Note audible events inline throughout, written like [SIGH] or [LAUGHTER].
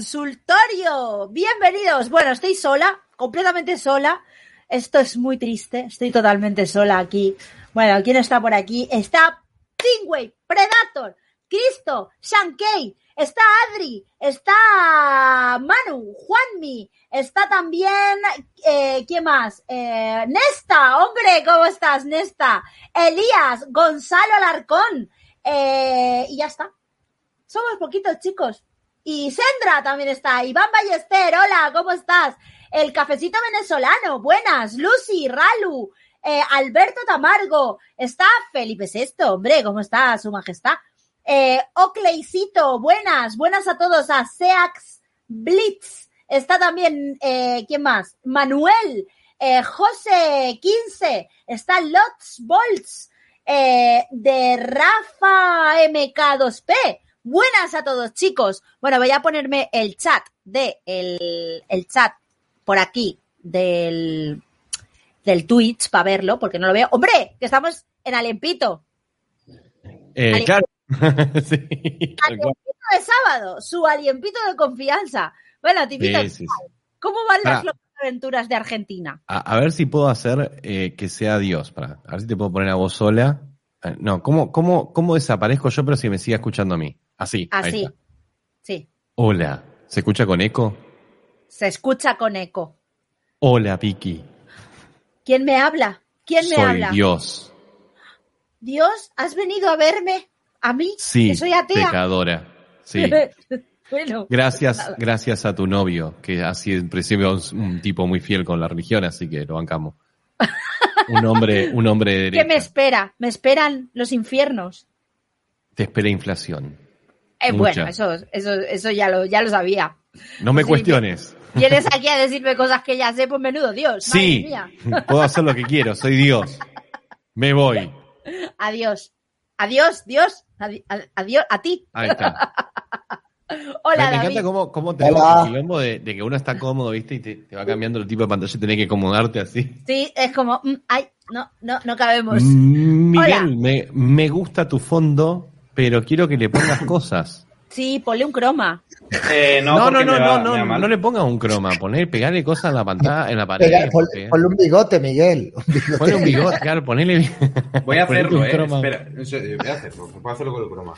consultorio. Bienvenidos. Bueno, estoy sola, completamente sola. Esto es muy triste. Estoy totalmente sola aquí. Bueno, ¿quién está por aquí? Está Stingway, Predator, Cristo, Shankei, está Adri, está Manu, Juanmi, está también, eh, ¿quién más? Eh, Nesta, hombre, ¿cómo estás, Nesta? Elías, Gonzalo Alarcón, eh, y ya está. Somos poquitos chicos. Y Sandra también está. Iván Ballester, hola, ¿cómo estás? El cafecito venezolano, buenas. Lucy, Ralu, eh, Alberto Tamargo. Está Felipe VI, hombre, ¿cómo está su majestad? Eh, buenas, buenas a todos. A Seax Blitz. Está también, eh, ¿quién más? Manuel, eh, José 15. Está Lots Bolts. eh, de Rafa MK2P. Buenas a todos, chicos. Bueno, voy a ponerme el chat de el, el chat por aquí del, del Twitch para verlo, porque no lo veo. ¡Hombre! Que estamos en Alempito. Eh, claro. [LAUGHS] Sí. Aliempito de sábado, su aliempito de confianza. Bueno, sí, sí. ¿cómo van las aventuras de Argentina? A, a ver si puedo hacer eh, que sea Dios. Para, a ver si te puedo poner a vos sola. Eh, No, ¿cómo, cómo, ¿cómo desaparezco yo pero si me sigue escuchando a mí? Así. Así. Sí, Hola. ¿Se escucha con eco? se escucha con eco. Hola, Vicky. ¿Quién me habla? ¿Quién me Soy habla? Dios. Dios, ¿has venido a verme? ¿A mí? Sí, que soy atea. pecadora. Sí. [LAUGHS] bueno, Gracias, gracias a tu novio, que ha sido en principio un, un tipo muy fiel con la religión, así que lo bancamos. [LAUGHS] Un hombre, un hombre de ¿qué me espera? Me esperan los infiernos. Te espera inflación. Eh, bueno, eso, eso, eso ya lo, ya lo sabía. No me Sí, cuestiones. Vienes aquí a decirme cosas que ya sé, pues menudo Dios. madre Sí, mía. [LAUGHS] puedo hacer lo que quiero, soy Dios. Me voy. Adiós. Adiós, Dios. Adiós a ti. Ahí está. [LAUGHS] Hola, me, me encanta cómo, cómo tenemos Hola. el quilombo de, de que uno está cómodo, ¿viste? Y te, te va cambiando el tipo de pantalla y tenés que acomodarte así. Sí, es como, mm, ay, no, no, no cabemos. Mm, Hola. Miguel, me, me gusta tu fondo, pero quiero que le pongas cosas. Sí, ponle un croma. Eh, no, No, no, no, no, no, no, le pongas un croma, poner, pegarle cosas en la pantalla, en la pared. Pega- pon- porque- ponle un bigote, Miguel. Un bigote. Ponle un bigote, claro, ponele. Voy a hacerlo, un eh. croma. Espera, voy a hacerlo. Voy a hacerlo con el croma.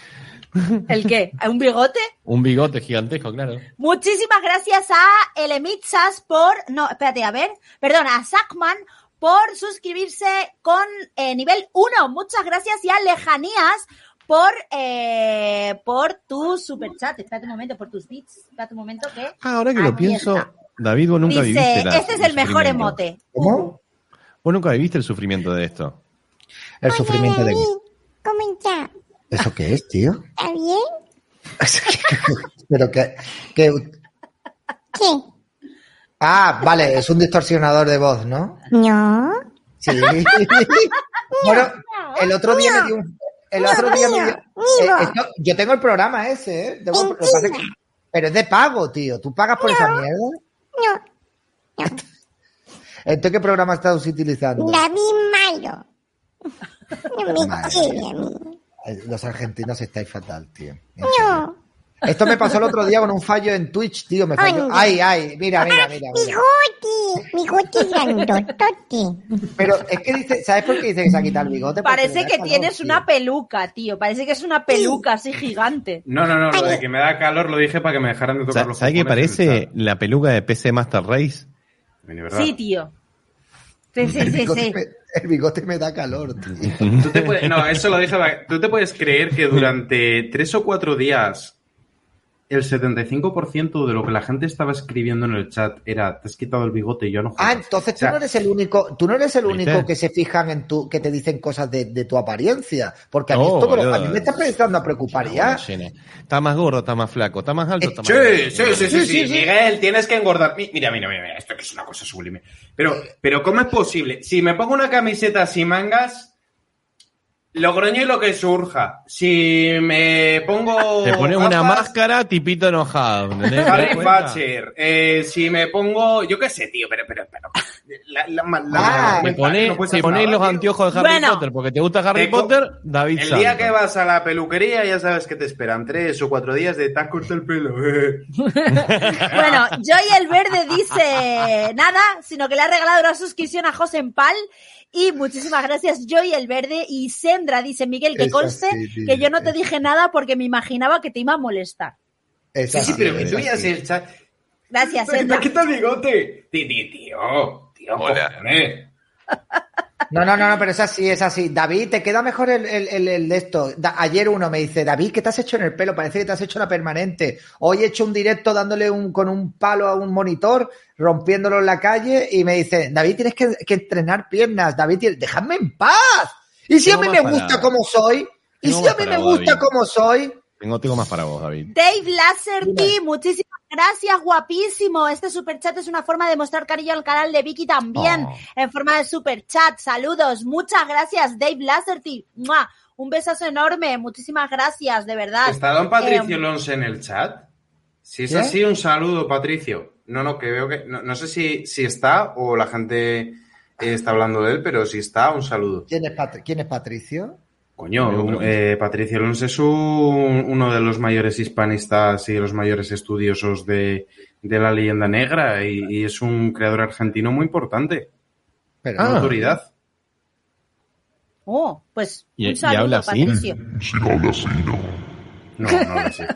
¿El qué? ¿Un bigote? Un bigote gigantesco, claro. Muchísimas gracias a Elemitzas por, no, espérate, a ver, perdón, a Sackman por suscribirse con eh, nivel 1. Muchas gracias y a Lejanías por, eh, por tu superchat. Espérate un momento, por tus bits. Espérate un momento que... Ah, ahora que lo pienso, está. David, vos nunca Dice, viviste la- este es el mejor emote. ¿Cómo? Vos nunca viviste el sufrimiento de esto. El sufrimiento de... ¿Cómo está? ¿Eso qué es, tío? ¿Está bien? [LAUGHS] Pero que, que... ¿Qué? Ah, vale, es un distorsionador de voz, ¿no? No. Sí. [LAUGHS] bueno, el otro día me dio un... El otro día me dio... eh, esto- yo tengo el programa ese, ¿eh? Tengo- lo que pasa es que- pero es de pago, tío. ¿Tú pagas por esa mierda? No. ¿Entonces qué programa estás utilizando? David Malo. [LAUGHS] No me Madre quiere mía. a mí. Los argentinos estáis fatal, tío. No. Esto me pasó el otro día con un fallo en Twitch, tío. Me falló. Ay, ay, mira, mira, mira. mira. Bigote. Bigote grandotote. Pero es que dice, ¿sabes por qué dice que se ha quitado el bigote? Porque Parece que calor, tienes tío. una peluca, tío. Parece que es una peluca así gigante. No, no, no, lo de que me da calor lo dije para que me dejaran de tocar los ¿Sabes qué parece la peluca de PC Master Race? Sí, tío. Sí, sí, El sí, bigote, sí. Me, el bigote me da calor, tío. Tú te puedes- no, eso lo dije. para- Tú te puedes creer que durante tres o cuatro días el 75% de lo que la gente estaba escribiendo en el chat era te has quitado el bigote y yo no jodas". Ah, entonces O tú no eres el único, tú no eres el ¿Viste? único que se fijan en tu, que te dicen cosas de, de tu apariencia. Porque a mí, No, esto a mí me está empezando a preocupar ya. Está más gordo, está más flaco, está más alto, está más Sí, sí, sí, sí, Sí, sí. Miguel, tienes que engordar. Mi- Mira, mira, mira, mira, esto que es una cosa sublime. Pero, pero ¿cómo es posible? Si me pongo una camiseta sin mangas, lo groño y lo que surja. Si me pongo. Te pones una máscara, tipito enojado. ¿entendés? ¿Te das Harry? Thatcher. Eh, si me pongo. Yo qué sé, tío, pero. pero, pero la, la, la- Ah, Te pones, no los tío. anteojos de Harry Bueno. Potter porque te gusta Harry Te Potter, David El día que vas a la peluquería ya sabes que te esperan tres o cuatro días de te has cortado el pelo. [LAUGHS] Bueno, Joy el Verde dice nada, sino que le ha regalado una suscripción a José Pal. Y muchísimas gracias, Joy el Verde. Y Sendra dice, Miguel, que conste que yo no te es- dije nada porque me imaginaba que te iba a molestar. Es Sí, sí, pero que es tú ya así. el chat. Gracias, ¿Te Sendra. quita el bigote? Tío, tío, tío, cojones. No, no, no, no, pero es así, es así. David, te queda mejor el, el, el- el de esto. Da- ayer uno me dice, David, ¿qué te has hecho en el pelo? Parece que te has hecho la permanente. Hoy he hecho un directo dándole un, con un palo a un monitor, rompiéndolo en la calle, y me dice, David, tienes que, que entrenar piernas. David, tienes- dejadme en paz. Y si a mí me gusta para- como soy, y si a mí me gusta como soy, Tengo, tengo más para vos, David. Dave Lasserty, muchísimas gracias, guapísimo. Este superchat es una forma de mostrar cariño al canal de Vicky también, Oh. en forma de superchat. Saludos, muchas gracias, Dave Lasserty. ¡Mua! Un besazo enorme, muchísimas gracias, de verdad. ¿Está don Patricio Eh, Lons en el chat? Si es ¿Qué? así, un saludo, Patricio. No, no, que veo que. No, no sé si, si está o la gente eh, está hablando de él, pero si está, un saludo. ¿quién es, Pat- ¿quién es Patricio? Coño, eh, Patricio Lons es un- uno de los mayores hispanistas y de los mayores estudiosos de, de la leyenda negra y, y es un creador argentino muy importante. Pero Ah. Una autoridad. Oh, pues ¿Y- un y saludo, habla así? Patricio. [LAUGHS] No, no lo sé.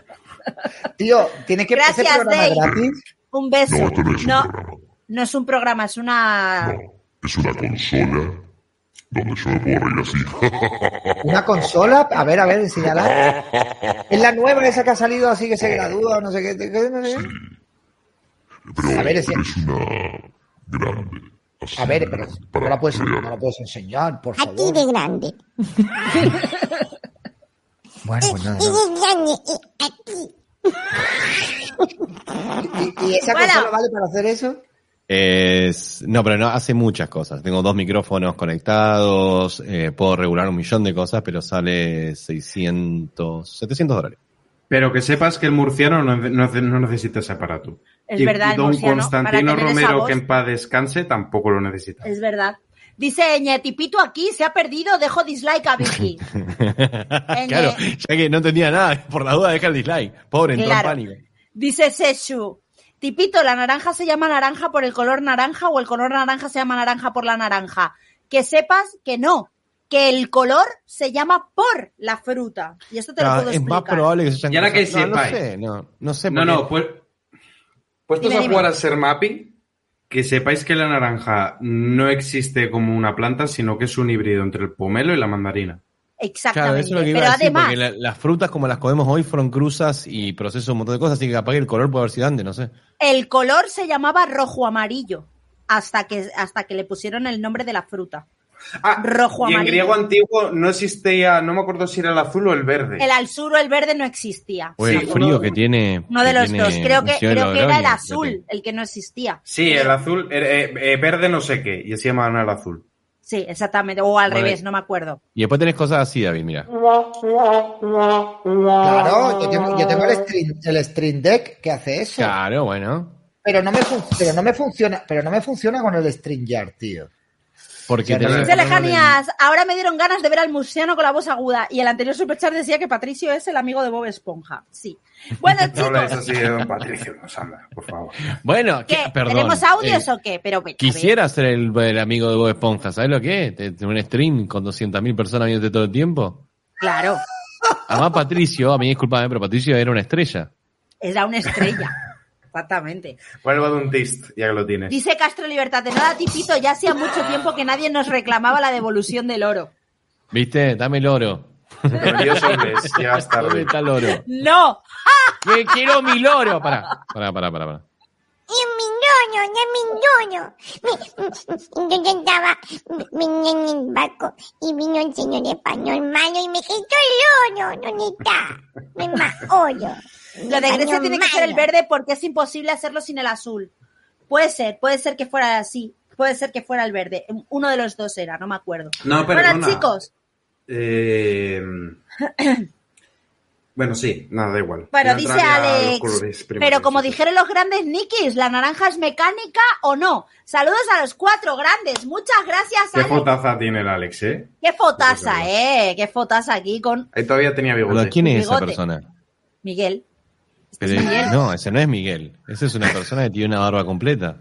[LAUGHS] Tío, tiene que Gracias, ese programa Dave. gratis. Un beso. No, esto no es un no, programa. no es un programa, es una... No, es una consola donde yo me puedo reír así. [LAUGHS] Una consola, a ver, a ver, enseñala. [LAUGHS] Es la nueva esa que ha salido así que se gradúa, no sé qué. qué- no sé qué. Pero, A ver, pero es una grande. así, A ver, pero para no la, puedes, no la puedes enseñar, por A ti favor. de grande. [LAUGHS] Bueno, pues nada, Y nada. de grande. y. ¿Y, y esa Bueno. no vale para hacer eso? Es, no, pero no, hace muchas cosas. Tengo dos micrófonos conectados, eh, puedo regular un millón de cosas, pero sale 600, 700 dólares. Pero que sepas que el murciano no, no- no necesita ese aparato. Es y verdad, el don murciano, Constantino Romero, que en paz descanse, tampoco lo necesita. Es verdad. Dice Ñetipito aquí, se ha perdido, dejo dislike a Vicky. [LAUGHS] claro, ya que no entendía nada, por la duda deja el dislike. Pobre, entró Claro. en pánico. Dice Seshu. Tipito, la naranja se llama naranja por el color naranja o el color naranja se llama naranja por la naranja. Que sepas que no, que el color se llama por la fruta. Y esto te lo Ah, puedo es explicar. más probable que se ahora que no, no sé, no, no sé. No, por no, pues. Puestos Dime, a dime. jugar al ser mapping, que sepáis que la naranja no existe como una planta, sino que es un híbrido entre el pomelo y la mandarina. Claro, Exactamente. eso es lo que iba Pero a decir, además, porque la- las frutas como las comemos hoy fueron cruzas y procesos un montón de cosas, así que capaz que el color puede haber sido antes, no sé. el color se llamaba rojo amarillo hasta que, hasta que le pusieron el nombre de la fruta. Ah, Rojo y en amarillo. griego antiguo no existía, no me acuerdo si era el azul o el verde. El azul o el verde no existía. O el Sí, frío uno- que tiene. Uno de los dos. Creo que, creo que era el azul el que no existía. Sí, el azul, eh, eh, verde no sé qué, y así llamaban el azul. Sí, exactamente. O al Vale. revés, no me acuerdo. Y después tenés cosas así, David, mira. Claro, yo tengo, yo tengo el, stream, el Stream Deck que hace eso. Claro, bueno. Pero no me fun- pero no me funciona, pero no me funciona con el StreamYard, tío. Porque no. Dice ponerle- lejanías, ahora me dieron ganas de ver al murciano con la voz aguda. Y el anterior superchat decía que Patricio es el amigo de Bob Esponja. Sí. [LAUGHS] Bueno, No chicos, así de don Patricio, no, Sandra, por favor. [LAUGHS] Bueno, perdón. ¿tenemos audios eh, o qué? Pero, a ver. Quisiera ser el, el amigo de Bob Esponja, ¿sabes lo que es? Te- te- Un stream con 200.000 personas viéndote todo el tiempo. Claro, Además, Patricio, a mí disculpame, pero Patricio era una estrella. era una estrella. Exactamente. ¿Cuál va de un test, ya que lo tienes? Dice Castro Libertad, de nada tipito, ya hacía mucho tiempo que nadie nos reclamaba la devolución del oro. ¿Viste? Dame el oro. Pero Dios hombres, [LAUGHS] llegas ¿Dónde tarde. está el oro? ¡No! [LAUGHS] Que quiero mi loro. Pará, pará, pará, pará. pará. Yo estaba mi- en el barco y vino el señor español malo y me el oro. ¿Dónde está? Me oro. Lo de Grecia tiene que ser el verde porque es imposible hacerlo sin el azul. Puede ser, puede ser que fuera así. Puede ser que fuera el verde. Uno de los dos era, no me acuerdo. No, bueno, perdona. chicos, Eh, bueno, sí, nada, da igual. bueno, No dice Alex, pero como dijeron los grandes Nikis, ¿la naranja es mecánica o no? Saludos a los cuatro grandes. Muchas gracias, Qué Alex. fotaza tiene el Alex, ¿eh? Qué fotaza, eh. Qué fotaza aquí con Ahí todavía tenía bigote. Pero, ¿Quién es esa persona? Miguel. Pero- es Miguel. no, ese no es Miguel. Esa es una persona que tiene una barba completa.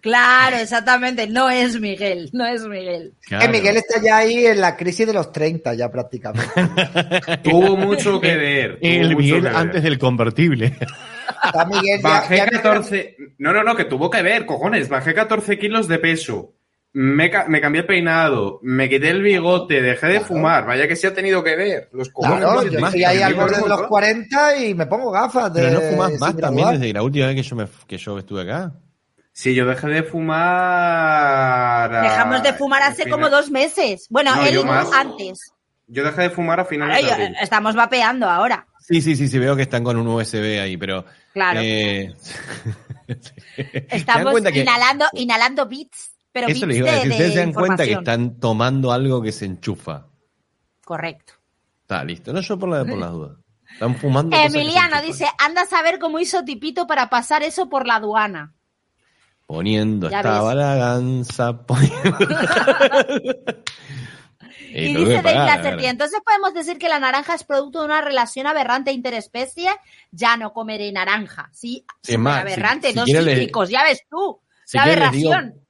Claro, exactamente. No es Miguel, no es Miguel. Claro. Eh, Miguel está ya ahí en la crisis de los 30 ya prácticamente. [LAUGHS] Tuvo mucho que ver. El Miguel ver. antes del convertible. Está Miguel ya, Bajé ya- 14. No, no, no, que tuvo que ver, cojones. Bajé 14 kilos de peso. Me, ca- me cambié el peinado. Me quité el bigote. Dejé de Claro. fumar. Vaya que sí ha tenido que ver. Los cojones. Claro, yo se estoy ahí al borde de los montón. 40 y me pongo gafas de Pero no fumas más también desde la última vez que yo, me, que yo estuve acá. Sí, yo dejé de fumar. a- Dejamos de fumar hace final- como dos meses. Bueno, No, él yo más. antes. Yo dejé de fumar a finales Ay, de abril. estamos vapeando ahora. Sí, sí, sí, sí, veo que están con un USB ahí, pero... Claro. eh, ¿se [LAUGHS] Estamos cuenta que- inhalando, inhalando bits. Pero Eso les iba a de, de ustedes se dan cuenta que están tomando algo que se enchufa. Correcto. Está listo, no yo por, la, por las dudas. Están fumando. Emiliano dice, anda a saber cómo hizo Tipito para pasar eso por la aduana. Poniendo Ya esta ves. balaganza. Poniendo... Eh, [LAUGHS] Y tuve dice pagar, ver. entonces podemos decir que la naranja es producto de una relación aberrante interespecie, ya no comeré naranja. Sí, Es más, aberrante, si- si le- cítricos, ya ves tú. Si la aberración.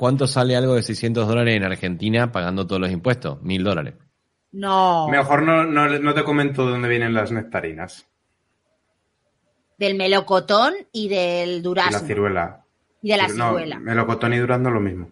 ¿Cuánto sale algo de 600 dólares en Argentina pagando todos los impuestos? Mil dólares. No, Mejor no, no, no te comento dónde vienen las nectarinas. del melocotón y del Y la durazno. ciruela. Y de la No, ciruela. melocotón y durazno lo mismo.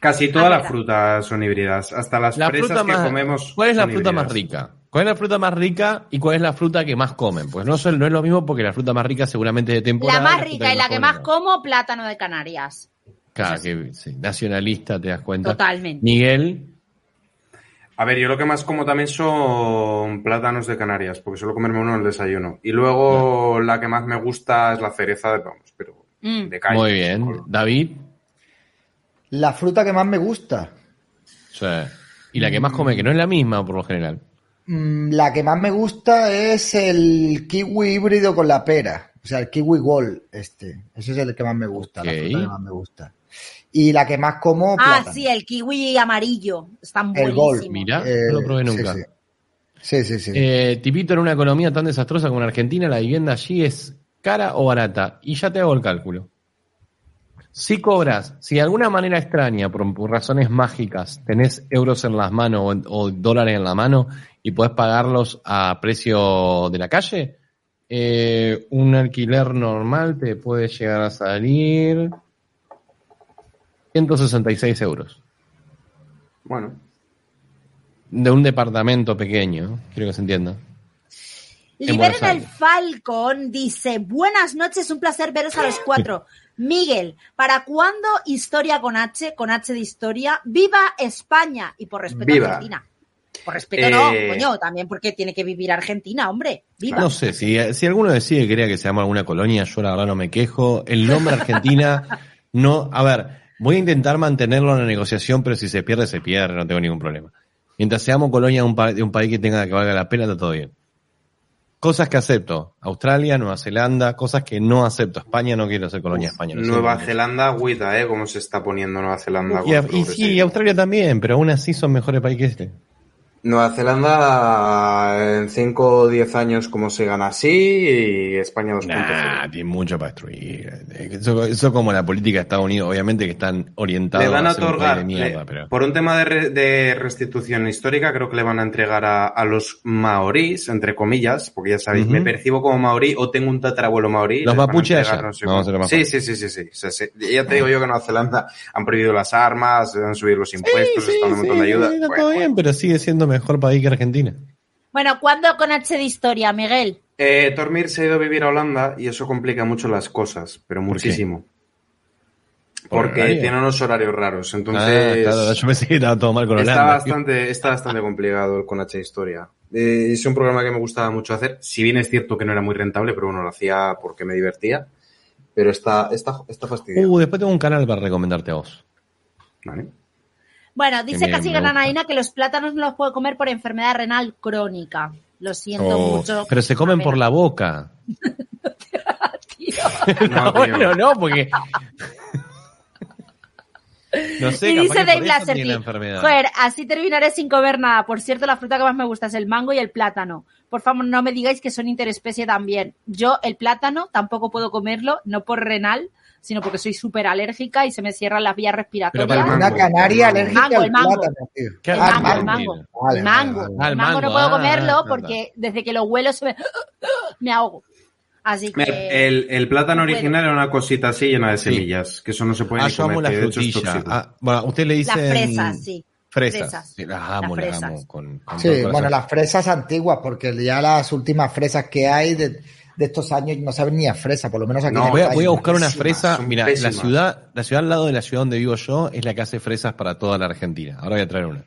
Casi todas Ah, las frutas son híbridas. Hasta las La fresas fruta que más, comemos. ¿Cuál es la son fruta más rica? ¿Cuál es la fruta más rica y cuál es la fruta que más comen? Pues no, no es lo mismo porque la fruta más rica seguramente es de temporada. La más rica y la que más como, plátano de Canarias. Claro, que sí, nacionalista, te das cuenta. Totalmente. Miguel, A ver, yo lo que más como también son plátanos de Canarias, porque suelo comerme uno en el desayuno. Y luego la que más me gusta es la cereza de vamos, pero Mm. de calle. Muy bien. David. La fruta que más me gusta. Sí. Y la que más come, que no es la misma por lo general. Mm, La que más me gusta es el kiwi híbrido con la pera. O sea, el kiwi gold, este. Ese es el que más me gusta, la fruta que más me gusta. Y la que más como, Ah, plátano. sí, el kiwi amarillo. Están El gol. Mira, Eh, no lo probé sí, nunca. sí. Sí, sí, sí. Eh, tipito, en una economía tan desastrosa como en Argentina, la vivienda allí es cara o barata. Y ya te hago el cálculo. Si cobras, si de alguna manera extraña, por, por razones mágicas, tenés euros en las manos o, o dólares en la mano y podés pagarlos a precio de la calle, eh, un alquiler normal te puede llegar a salir 166 euros. Bueno, De un departamento pequeño, quiero que se entienda. En Liberen el. Falcon, dice, buenas noches, un placer veros a los cuatro. Miguel, ¿para cuándo historia con H, con H de historia? ¡Viva España! Y por respeto Viva. a Argentina. Por respeto no, Eh, coño, también porque tiene que vivir Argentina, hombre. ¡Viva! No sé, si, si alguno decide que quería que se llame alguna colonia, yo la verdad no me quejo. El nombre Argentina, [LAUGHS] no, a ver, voy a intentar mantenerlo en la negociación, pero si se pierde, se pierde, no tengo ningún problema. Mientras seamos colonia de un, pa- un país que tenga que valga la pena, está todo bien. Cosas que acepto, Australia, Nueva Zelanda, cosas que no acepto. España no quiero ser colonia de España. Nueva. Zelanda, agüita, ¿eh? Cómo se está poniendo Nueva Zelanda. Y, y sí, y Australia también, pero aún así son mejores países que este. Nueva Zelanda en 5 o 10 años como se gana así y España 2.0. Nah, tiene mucho para destruir. Eso, eso como la política de Estados Unidos, obviamente que están orientados Le van a un país otorgar, de mierda, le- pero... por un tema de, re- de restitución histórica, creo que le van a entregar a, a los maorís, entre comillas, porque ya sabéis, me percibo como maorí o tengo un tatarabuelo maorí. Los a mapuches no sé vamos a cómo. ser más sí, sí, sí, sí, sí. Ya te digo yo que en Nueva Zelanda han prohibido las armas, han subido los impuestos, Sí, están un sí, montón de sí, ayuda. está Bueno, todo bien, pero sigue siendo mejor país que Argentina. Bueno, ¿cuándo con H de historia, Miguel? Eh, Tormir se ha ido a vivir a Holanda y eso complica mucho las cosas, pero muchísimo. ¿Por Porque horario? tiene unos horarios raros, entonces Ah, claro, yo pensé que estaba todo mal con está Holanda. bastante, está bastante complicado el con H Historia. Eh, es un programa que me gustaba mucho hacer, si bien es cierto que no era muy rentable, pero bueno, lo hacía porque me divertía. Pero está, está, está fastidiado. Uh, después tengo un canal para recomendarte a vos. Vale. Bueno, dice bien, casi. Granaina que los plátanos no los puede comer por enfermedad renal crónica. Lo siento Oh, mucho. pero se comen por la boca. Tío. [LAUGHS] No, No, tío. bueno, no, porque... No sé, y dice Dave Lasserty, joder, así terminaré sin comer nada. Por cierto, la fruta que más me gusta es el mango y el plátano. Por favor, no me digáis que son interespecie también. Yo el plátano tampoco puedo comerlo, no por renal, sino porque soy súper alérgica y se me cierran las vías respiratorias. Pero para el Una mango. canaria El alérgica mango, al el mango. plátano, tío. ¿Qué El Ah, mango, el mango. el mango. vale. El El mango no puedo ah, comerlo porque desde que lo huelo se me, [GASPS] me ahogo. Así que El, el plátano original era una cosita así llena de Sí. semillas, que eso no se puede Ah, ni yo amo comer, la de hecho es. Ah, bueno, usted le dice... las fresas, sí. Fresas. Fresas. Sí, las amo, Las amo. Con, con todo Sí, bueno, las fresas antiguas, porque ya las últimas fresas que hay de, de estos años no saben ni a fresa, por lo menos aquí No, en Voy a, voy a buscar una fresa. Mira, la ciudad, la ciudad al lado de la ciudad donde vivo yo es la que hace fresas para toda la Argentina. Ahora voy a traer una.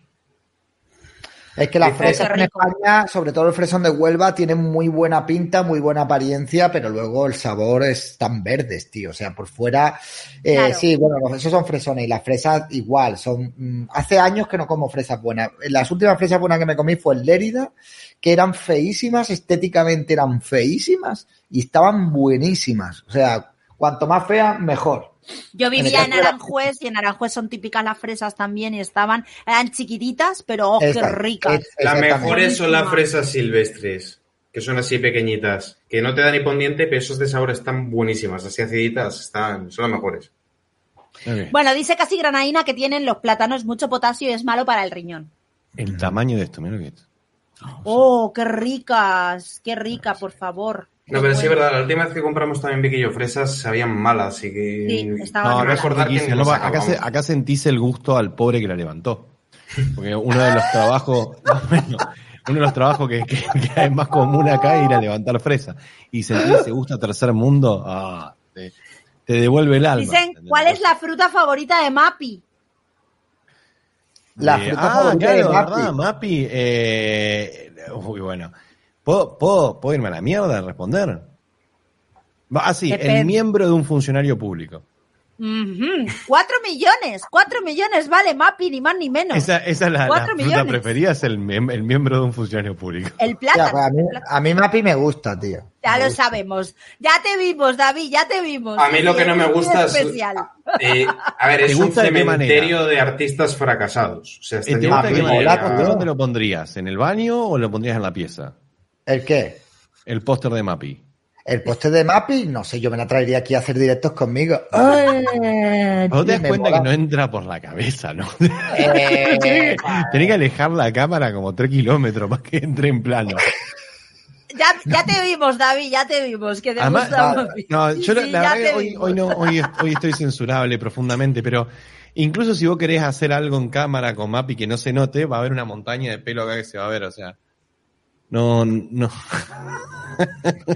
Es que las fresas en. España, sobre todo el fresón de Huelva, tienen muy buena pinta, muy buena apariencia, pero luego el sabor es tan verdes, tío. O sea, por fuera, eh, Claro. sí, bueno, esos son fresones y las fresas igual. Son, mm, hace años que no como fresas buenas. Las últimas fresas buenas que me comí fue el Lérida, que eran feísimas, estéticamente eran feísimas y estaban buenísimas. O sea, cuanto más fea, mejor. Yo vivía en la- Aranjuez y en Aranjuez son típicas las fresas también y estaban, eran chiquititas, pero oh, qué ricas. Las mejores son las fresas silvestres, que son así pequeñitas, que no te dan ni pendiente, pero esos de sabor están buenísimas, así aciditas, están, son las mejores. Bueno, dice casi Granaína que tienen los plátanos mucho potasio y es malo para el riñón. El tamaño de esto, mira lo que es. Oh, qué ricas, qué rica, por favor. No, pero sí es verdad, la última vez que compramos también Vicky fresas sabían malas y que... Sí, No, recordar las No, acá, se- acá sentís el gusto al pobre que la levantó. Porque uno de los trabajos, [LAUGHS] bueno, uno de los trabajos que, que- que es más común acá es ir a levantar fresa. Y sentir ese gusto a tercer mundo, ah, te, te devuelve el alma. Dicen. ¿cuál es la fruta favorita de Mapi? La Eh, fruta ah, favorita claro, de Mapi. verdad, Mapi. eh, uy, bueno. ¿Puedo, puedo, puedo irme a la mierda a responder? Ah, sí, Depende. el miembro de un funcionario público. Cuatro millones, cuatro millones vale Mapi, ni más ni menos. Esa, esa es la, la fruta millones. preferida, es el, miembro de un funcionario público. El Ya, plátano. pues a, mí, a mí Mapi me gusta, tío. Ya Me lo gusta. sabemos. Ya te vimos, David, ya te vimos. A mí lo que no me gusta es- especial. Eh, a ver, [LAUGHS] ¿Te es un de cementerio de artistas fracasados. O sea, ¿Y este te gusta de qué. ¿Dónde lo pondrías? ¿En el baño o lo pondrías en la pieza? ¿El qué? El póster de Mapi. El póster de Mapi, no sé, yo me la traería aquí a hacer directos conmigo. Ay, ¿No te das cuenta mola. que no entra por la cabeza, no? Eh, [LAUGHS] Tenés que- alejar la cámara como tres kilómetros para que entre en plano. Ya, ya te vimos, David, ya te vimos. Que te Además, gusta no, Mapi. No, yo la, Sí, la ya verdad que hoy, hoy no, hoy, hoy estoy censurable profundamente, pero incluso si vos querés hacer algo en cámara con Mapi que no se note, va a haber una montaña de pelo acá que se va a ver, o sea. No, no.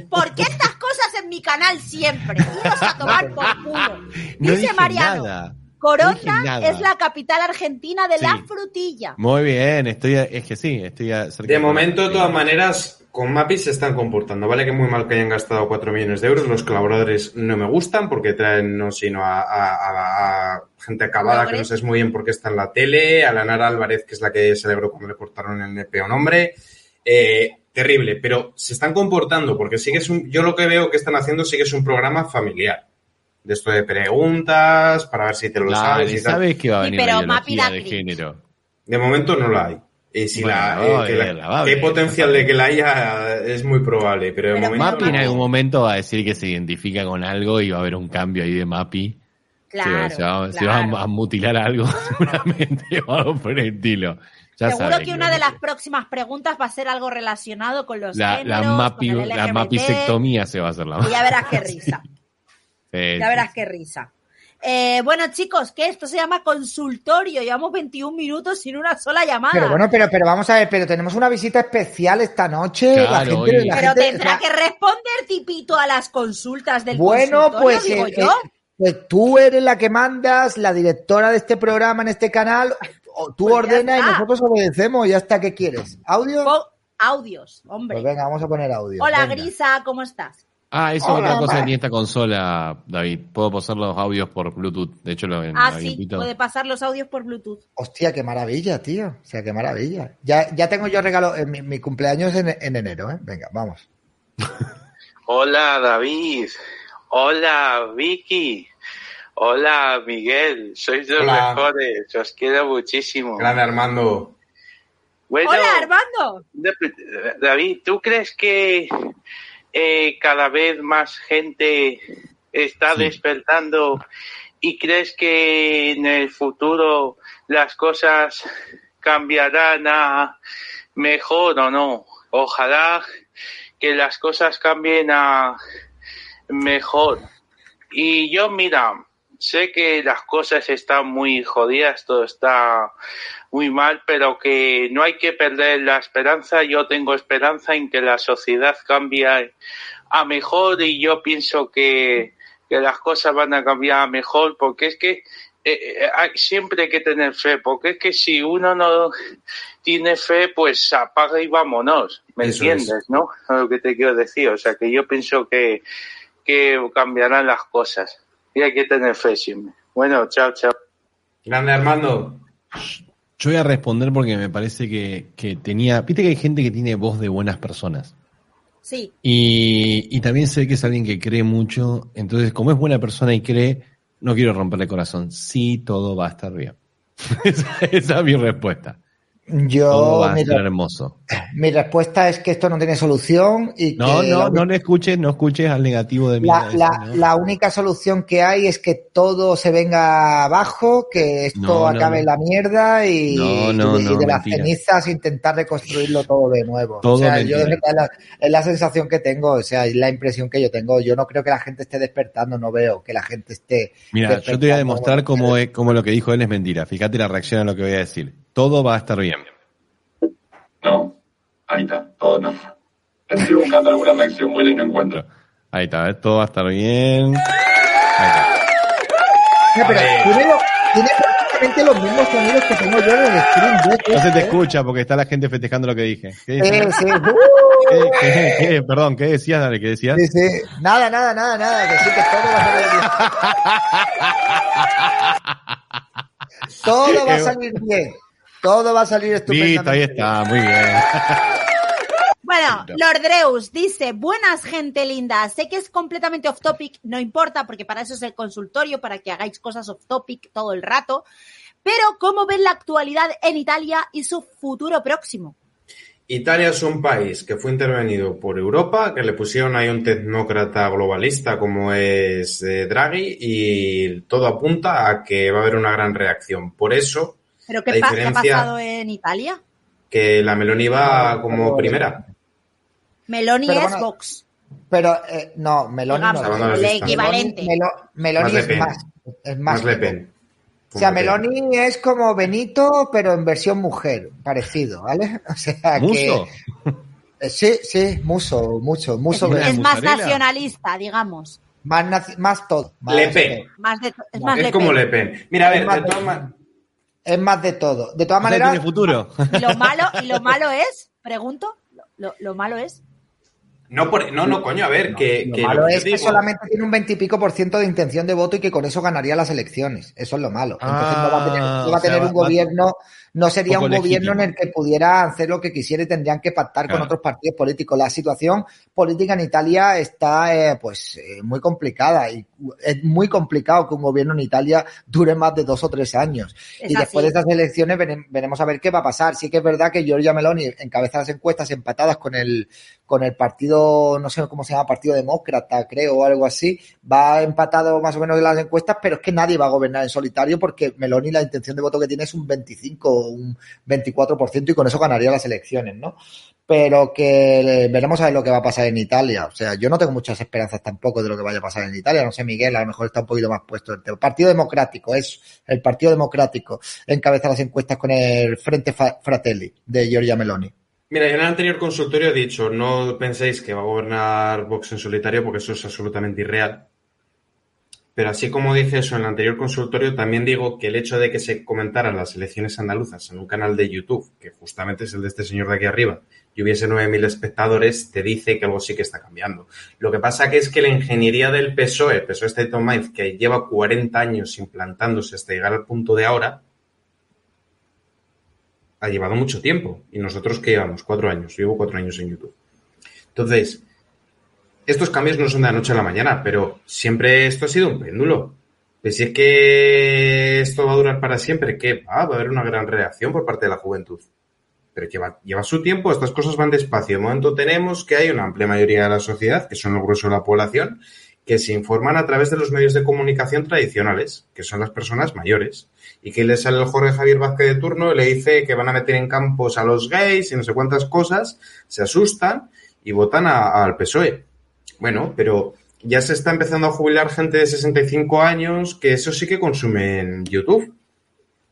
¿Por qué estas cosas en mi canal siempre? Iros a tomar por culo. Dice Mariano, nada. Coronda es la capital argentina de la frutilla. Muy bien, estoy, a- es que sí, estoy a- cerca De momento, de todas maneras, con Mapi se están comportando. Vale que muy mal que hayan gastado 4 millones de euros. Los colaboradores no me gustan porque traen no sino a, a- a- a gente acabada que no sabes muy bien por qué está en la tele. A la Nara Álvarez, que es la que celebró cuando le cortaron el nepeo nombre. Eh, terrible, pero se están comportando porque sí que es un, yo lo que veo que están haciendo sí que es un programa familiar. De esto de preguntas, para ver si te lo sabes Dale, y tal. sabes que va a Sí, venir pero la da de género. De momento no la hay. Y si Bueno, la, va eh, la- que hay potencial de que la haya es muy probable, pero de Pero momento Mapi en no. algún momento va a decir que se identifica con algo y va a haber un cambio ahí de Mapi. Claro, se va, se claro. va a mutilar algo [LAUGHS] seguramente o algo por el estilo. Ya Seguro que una de las próximas preguntas va a ser algo relacionado con los la, la, géneros, mapi, con el la mapicectomía se va a hacer la y ya verás qué risa. [LAUGHS] Sí, Ya verás qué risa. Eh, bueno, chicos, que esto se llama consultorio. Llevamos 21 minutos sin una sola llamada. Pero bueno, pero, pero vamos a ver, pero tenemos una visita especial esta noche. Claro, la gente, oye. la Pero gente- tendrá la- que responder tipito a las consultas del Bueno, consultorio, pues, digo eh, yo. eh, pues tú eres la que mandas, la directora de este programa en este canal. O Tú Pues y nosotros obedecemos. Ya está, ¿qué quieres? ¿Audio? Po- audios, hombre. Pues venga, vamos a poner audio. Hola, venga. Grisa, ¿cómo estás? Ah, eso es Hola, otra cosa tiene esta consola, David. Puedo pasar los audios por Bluetooth. De hecho, lo en Ah, sí, avientito. puede pasar los audios por Bluetooth. Hostia, qué maravilla, tío. O sea, qué maravilla. Ya, ya tengo yo regalo. en mi, mi cumpleaños en, en enero, ¿eh? Venga, vamos. [LAUGHS] Hola David, hola Vicky, hola Miguel, sois los Hola. mejores, os quiero muchísimo. Grande Armando. Bueno, Hola, Armando. David, ¿tú crees que eh, cada vez más gente está Sí. despertando y crees que en el futuro las cosas cambiarán a mejor o no? Ojalá que las cosas cambien a mejor. Y yo, mira, sé que las cosas están muy jodidas, todo está muy mal, pero que no hay que perder la esperanza. Yo tengo esperanza en que la sociedad cambie a mejor y yo pienso que, que las cosas van a cambiar a mejor porque es que eh, eh, hay- siempre hay que tener fe, porque es que si uno no tiene fe, pues apaga y vámonos, ¿me Eso entiendes? ¿No? Es lo que te quiero decir, o sea que yo pienso que, que cambiarán las cosas y hay que tener fe siempre. Bueno, chao, chao. Grande Armando. Yo voy a responder porque me parece que, que tenía. Viste que hay gente que tiene voz de buenas personas. Sí, Y, y también sé que es alguien que cree mucho. Entonces, como es buena persona y cree, no quiero romperle el corazón. Sí, todo va a estar bien. [LAUGHS] esa, esa es mi respuesta. Yo, va a mi, hermoso. [LAUGHS] mi respuesta es que esto no tiene solución y que No, no, no le escuches, no escuches al negativo de mi la, la- la única solución que hay es que todo se venga abajo, que esto No, no, acabe no. en la mierda y, No, no, y de, y no, de las mentira. cenizas intentar reconstruirlo todo de nuevo. Todo o sea, yo verdad, la- es la sensación que tengo, o sea, es la impresión que yo tengo. Yo no creo que la gente esté despertando, no veo que la gente esté. Mira, yo te voy a demostrar cómo, es, cómo lo que dijo él es mentira. Fíjate la reacción a lo que voy a decir. Todo va a estar bien. No. Ahí está, todo no. Estoy buscando alguna reacción buena y no encuentro. Ahí está, ¿ves? todo va a estar bien. Ahí está. No, pero primero, tiene exactamente los mismos sonidos que tengo yo en el stream. No se te este. escucha porque está la gente festejando lo que dije. ¿Qué Sí, sí. [LAUGHS] ¿Qué- qué- qué- perdón, ¿qué decías, Dale? ¿Qué decías? Sí, sí. Nada, nada, nada, nada. Que sí, que todo va a salir bien. [LAUGHS] Todo va a salir bien. Todo va a salir Listo, ahí estupendamente. está, muy bien. Bueno, Lordreus dice, buenas gente linda, sé que es completamente off topic, no importa porque para eso es el consultorio, para que hagáis cosas off topic todo el rato, pero ¿cómo ven la actualidad en Italia y su futuro próximo? Italia es un país que fue intervenido por Europa, que le pusieron ahí un tecnócrata globalista como es eh, Draghi y todo apunta a que va a haber una gran reacción. Por eso ¿Pero qué, pa- qué ha pasado en Italia? que la Meloni va como primera. Meloni Pero es bueno, Vox. Pero eh, no, Meloni Digamos, no. El equivalente. Melo- Meloni Más es más. Es más, Más Le Pen. O sea, Meloni es como Benito, pero en versión mujer, parecido, ¿vale? [LAUGHS] O sea, ¿Muso? que. eh, Sí, sí, muso, mucho, muso. Es más nacionalista, digamos. Más, naci- más todo. más Le Pen. todo. Más de, es No, más Es Le como. Le Pen. Mira, a ver, de todas Es más de todo. De todas maneras, tiene futuro. Y lo [LAUGHS] malo, y lo malo es, pregunto, lo, lo malo es, No, por- no, no, coño, a ver, que, lo que malo lo que es que digo- solamente tiene un veintipico por ciento de intención de voto y que con eso ganaría las elecciones. Eso es lo malo. Entonces no va a tener, Ah, no va a o sea, tener va- un gobierno, no sería un gobierno en el que pudiera hacer lo que quisiera y tendrían que pactar con otros partidos políticos. La situación política en Italia está eh, pues eh, muy complicada y es muy complicado que un gobierno en Italia dure más de dos o tres años. Es y después de estas elecciones vere- veremos a ver qué va a pasar. Sí que es verdad que Giorgia Meloni encabeza las encuestas empatadas con el, con el partido, no sé cómo se llama, Partido Demócrata, creo, o algo así. Va empatado más o menos en las encuestas, pero es que nadie va a gobernar en solitario porque Meloni la intención de voto que tiene es un 25 o un 24% y con eso ganaría las elecciones, ¿no? Pero que eh, veremos a ver lo que va a pasar en Italia. O sea, yo no tengo muchas esperanzas tampoco de lo que vaya a pasar en Italia. No sé, Miguel, a lo mejor está un poquito más puesto el tema. Partido Democrático, es el Partido Democrático encabeza las encuestas con el Frente Fratelli de Giorgia Meloni. Mira, yo en el anterior consultorio he dicho, no penséis que va a gobernar Vox en solitario porque eso es absolutamente irreal. Pero así como dije eso en el anterior consultorio, también digo que el hecho de que se comentaran las elecciones andaluzas en un canal de YouTube, que justamente es el de este señor de aquí arriba, y hubiese 9.000 espectadores, te dice que algo sí que está cambiando. Lo que pasa que es que la ingeniería del PSOE, PSOE State of Mind, que lleva 40 años implantándose hasta llegar al punto de ahora, ha llevado mucho tiempo. Y nosotros que llevamos cuatro años. Llevo cuatro años en YouTube. Entonces, estos cambios no son de la noche a la mañana, pero siempre esto ha sido un péndulo. Pues si es que esto va a durar para siempre, que va, a haber una gran reacción por parte de la juventud. Pero lleva, lleva su tiempo, estas cosas van despacio. De momento tenemos que hay una amplia mayoría de la sociedad, que son el grueso de la población, que se informan a través de los medios de comunicación tradicionales, que son las personas mayores, y que les sale el Jorge Javier Vázquez de turno y le dice que van a meter en campos a los gays y no sé cuántas cosas, se asustan y votan al PSOE. Bueno, pero ya se está empezando a jubilar gente de 65 años que eso sí que consumen YouTube.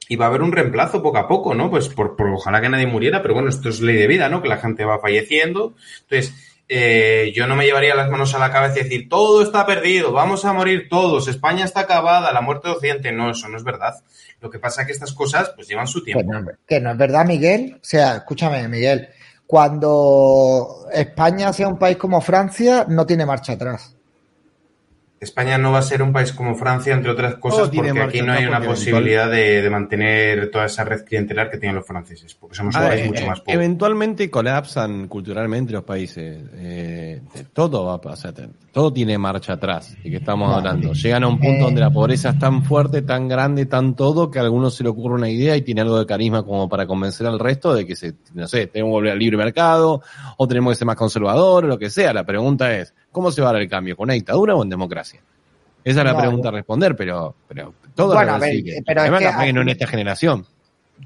Y va a haber un reemplazo poco a poco, ¿no? Pues por ojalá que nadie muriera, pero bueno, esto es ley de vida, ¿no? Que la gente va falleciendo. Entonces, eh, yo no me llevaría las manos a la cabeza y decir, todo está perdido, vamos a morir todos, España está acabada, la muerte de Occidente. No, eso no es verdad. Lo que pasa es que estas cosas pues llevan su Que tiempo. no, que no es verdad, Miguel. O sea, escúchame, Miguel. Cuando España sea un país como Francia, no tiene marcha atrás. España no va a ser un país como Francia, entre otras cosas, Todo tiene porque aquí no hay una posibilidad de, de mantener toda esa red clientelar que tienen los franceses, porque somos un país eh, mucho eh, más pobre. Eventualmente colapsan culturalmente los países. Eh, todo va a pasar. Todo tiene marcha atrás. ¿De qué estamos hablando? Llegan a un punto donde la pobreza es tan fuerte, tan grande, tan todo, que a algunos se le ocurre una idea y tiene algo de carisma como para convencer al resto de que se, no sé, tenemos que volver al libre mercado, o tenemos que ser más conservador, o lo que sea. La pregunta es, ¿cómo se va a dar el cambio? ¿Con una dictadura o en democracia? Esa es la No, pregunta a responder, pero, pero todo Bueno, a ver, pero es que no en esta generación.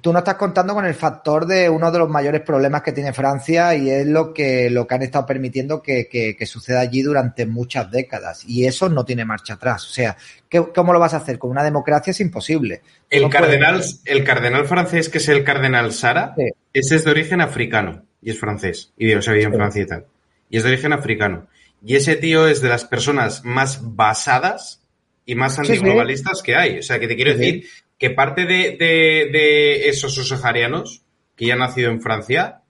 Tú no estás contando con el factor de uno de los mayores problemas que tiene Francia y es lo que, lo que han estado permitiendo que, que- que suceda allí durante muchas décadas. Y eso no tiene marcha atrás. O sea, ¿qué- ¿cómo lo vas a hacer? Con una democracia es imposible. El No cardenal, puedes- el cardenal francés, que es el cardenal Sara, Sí. ese es de origen africano y es francés. Y sea, vive en Sí. Francia y tal. Y es de origen africano. Y ese tío es de las personas más basadas y más Sí, sí. antiglobalistas que hay. O sea, que te quiero sí. decir que parte de, de- de esos subsaharianos que ya han nacido en Francia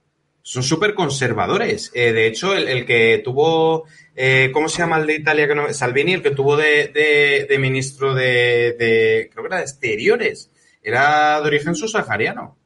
son súper conservadores. Eh, de hecho, el, el que tuvo, eh, ¿cómo se llama el de Italia? Que no, Salvini, el que tuvo de, de- de ministro de, de, creo que era de Exteriores, era de origen subsahariano.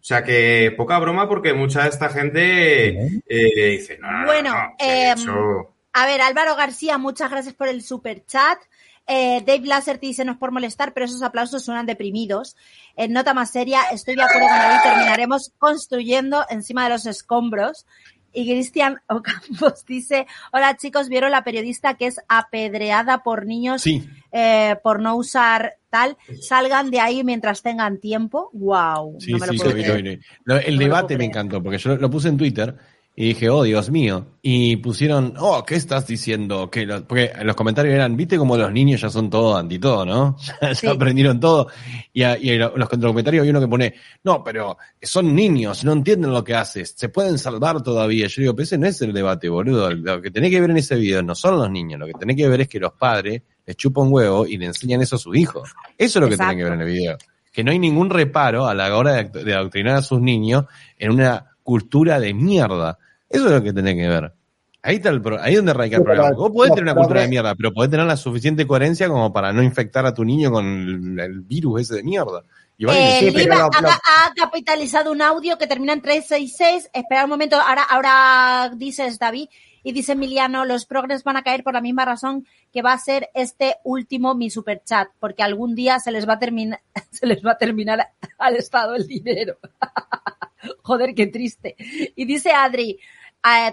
O sea que poca broma porque mucha de esta gente eh, dice, no, no, no, Bueno, no, em, hecho- A ver, Álvaro García, muchas gracias por el super chat. Eh, Dave Lasserty dice, no es por molestar, pero esos aplausos suenan deprimidos. En nota más seria, estoy de acuerdo con David, terminaremos construyendo encima de los escombros. Y Cristian [LAUGHS] Ocampos dice, hola chicos, ¿vieron la periodista que es apedreada por niños Sí. eh, por no usar tal? Salgan de ahí mientras tengan tiempo. Wow. Sí, no me lo sí, puedo lo creer. el No debate me encantó, porque yo lo, lo puse en Twitter y dije, oh, Dios mío. Y pusieron, oh, ¿qué estás diciendo? Que porque los comentarios eran, viste como los niños ya son todo anti todo, ¿no? [LAUGHS] Ya, Sí. aprendieron todo. Y, a- y a los comentarios hay uno que pone, no, pero son niños, no entienden lo que haces, se pueden salvar todavía. Yo digo, pero ese no es el debate, boludo. Lo que tenés que ver en ese video no son los niños, lo que tenés que ver es que los padres les chupan un huevo y le enseñan eso a sus hijos. Eso es lo que Exacto. tienen que ver en el video que no hay ningún reparo a la hora de adoctrinar a sus niños en una cultura de mierda. Eso es lo que tenés que ver. Ahí está el pro- ahí es donde radica el problema. Vos podés tener una cultura de mierda, pero podés tener la suficiente coherencia como para no infectar a tu niño con el, el virus ese de mierda. Y y Eh, ha, lo- ha capitalizado un audio que termina en 366. Espera un momento, ahora, ahora dices David y dice Emiliano, los progres van a caer por la misma razón que va a ser este último mi superchat, porque algún día se les va a terminar, [LAUGHS] se les va a terminar al Estado el dinero. [LAUGHS] Joder, qué triste. Y dice Adri,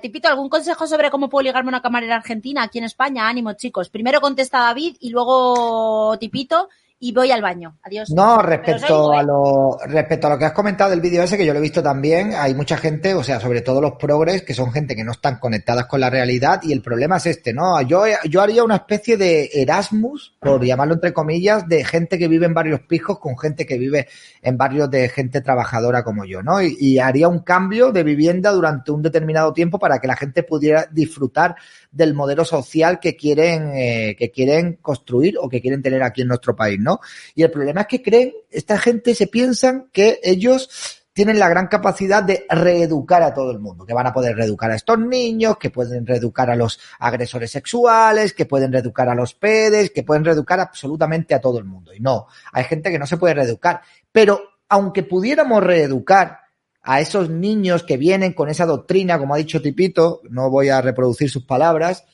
Tipito, ¿algún consejo sobre cómo puedo ligarme a una camarera argentina aquí en España? Ánimo, chicos. Primero contesta David y luego Tipito y voy al baño. Adiós. No, respecto a lo respecto a lo que has comentado del vídeo ese, que yo lo he visto también, hay mucha gente, o sea, sobre todo los progres, que son gente que no están conectadas con la realidad, y el problema es este, ¿no? Yo, yo haría una especie de Erasmus, por llamarlo entre comillas, de gente que vive en barrios pijos con gente que vive en barrios de gente trabajadora como yo, ¿no? Y, y haría un cambio de vivienda durante un determinado tiempo para que la gente pudiera disfrutar del modelo social que quieren, eh, que quieren construir o que quieren tener aquí en nuestro país, ¿no? Y el problema es que creen, esta gente se piensan que ellos tienen la gran capacidad de reeducar a todo el mundo, que van a poder reeducar a estos niños, que pueden reeducar a los agresores sexuales, que pueden reeducar a los pedes, que pueden reeducar absolutamente a todo el mundo. Y no, hay gente que no se puede reeducar. Pero aunque pudiéramos reeducar a esos niños que vienen con esa doctrina, como ha dicho Tipito, no voy a reproducir sus palabras,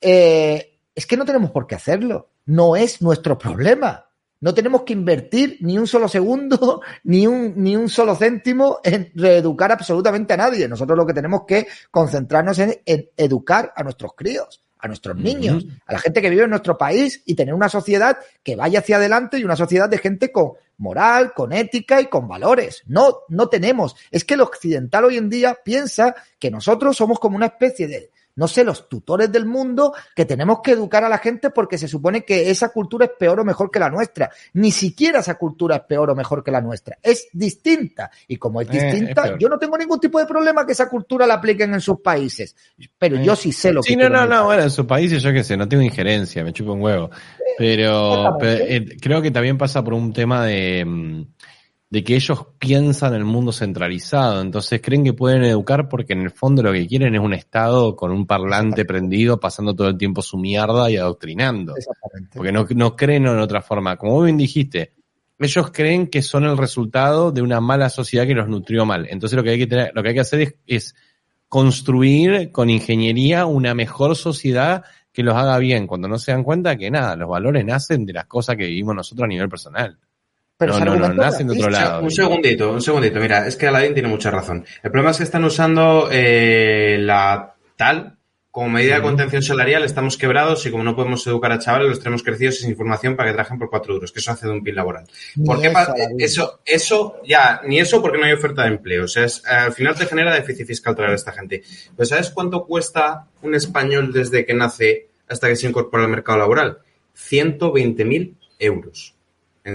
eh, es que no tenemos por qué hacerlo. No es nuestro problema. No tenemos que invertir ni un solo segundo, [LAUGHS] ni un, ni un solo céntimo en reeducar absolutamente a nadie. Nosotros lo que tenemos que concentrarnos en, en educar a nuestros críos, a nuestros niños, a la gente que vive en nuestro país y tener una sociedad que vaya hacia adelante y una sociedad de gente con moral, con ética y con valores. No, no tenemos. Es que el occidental hoy en día piensa que nosotros somos como una especie de, no sé, los tutores del mundo que tenemos que educar a la gente porque se supone que esa cultura es peor o mejor que la nuestra. Ni siquiera esa cultura es peor o mejor que la nuestra. Es distinta. Y como es Eh, distinta, yo no tengo ningún tipo de problema que esa cultura la apliquen en sus países. Pero yo sí sé lo que Sí, no, no, no, bueno, en sus países yo qué sé, no tengo injerencia, me chupo un huevo. Pero, pero, eh, creo que también pasa por un tema de, mm, de que ellos piensan el mundo centralizado, entonces creen que pueden educar porque en el fondo lo que quieren es un Estado con un parlante prendido, pasando todo el tiempo su mierda y adoctrinando. Exactamente. Porque no, no creen en otra forma. Como vos bien dijiste, ellos creen que son el resultado de una mala sociedad que los nutrió mal. Entonces lo que hay que tener, lo que hay que hacer es, es construir con ingeniería una mejor sociedad que los haga bien, cuando no se dan cuenta que nada, los valores nacen de las cosas que vivimos nosotros a nivel personal. Pero no, ese no, no, argumento nacen de otro lado. Un segundito, un segundito. Mira, es que Aladdin tiene mucha razón. El problema es que están usando eh, la tal como medida de contención salarial. Estamos quebrados y como no podemos educar a chavales, los tenemos crecidos sin información para que trabajen por cuatro euros, que eso hace de un pin laboral. Ni ¿Por qué eso, eso, eso, ya, ni eso porque no hay oferta de empleo. O sea, es- al final te genera déficit fiscal traer a esta gente. Pero ¿sabes cuánto cuesta un español desde que nace hasta que se incorpora al mercado laboral? 120.000 euros.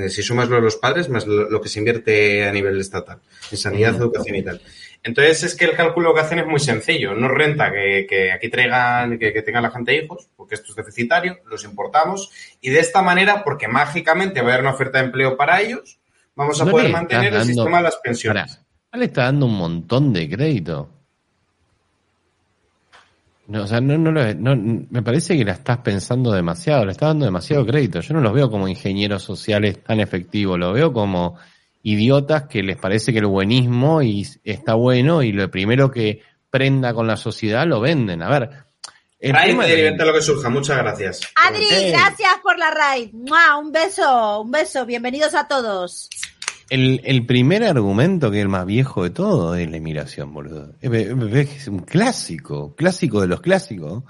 Si sumas lo de los padres, más lo, que se invierte a nivel estatal, en sanidad, educación y tal. Entonces es que el cálculo que hacen es muy sencillo. No renta que, que aquí traigan, que, que tengan la gente hijos, porque esto es deficitario, los importamos, y de esta manera, porque mágicamente va a haber una oferta de empleo para ellos, vamos a No poder mantener el sistema de las pensiones. Pará, no le está dando un montón de crédito. No, o sea, no, no, lo- no- me parece que la estás pensando demasiado, le estás dando demasiado crédito. Yo no los veo como ingenieros sociales tan efectivos, los veo como idiotas que les parece que el buenismo y está bueno y lo primero que prenda con la sociedad lo venden. A ver, el Raid de lo que surja, muchas gracias. Adri, gracias por la raid. ¡Mua! Un beso, un beso. Bienvenidos a todos. El, el primer argumento, que es el más viejo de todo, es la inmigración, boludo. Es, un clásico, clásico de los clásicos,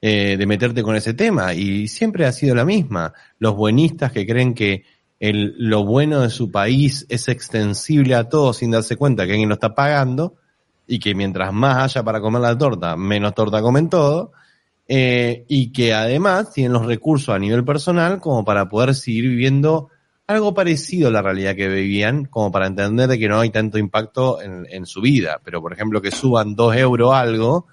eh, de meterte con ese tema. Y siempre ha sido la misma. Los buenistas que creen que el, lo bueno de su país es extensible a todos sin darse cuenta que alguien lo está pagando y que mientras más haya para comer la torta, menos torta comen todo. eh, y que además tienen los recursos a nivel personal como para poder seguir viviendo algo parecido a la realidad que vivían, como para entender de que no hay tanto impacto en, en su vida. Pero, por ejemplo, que suban dos euros algo,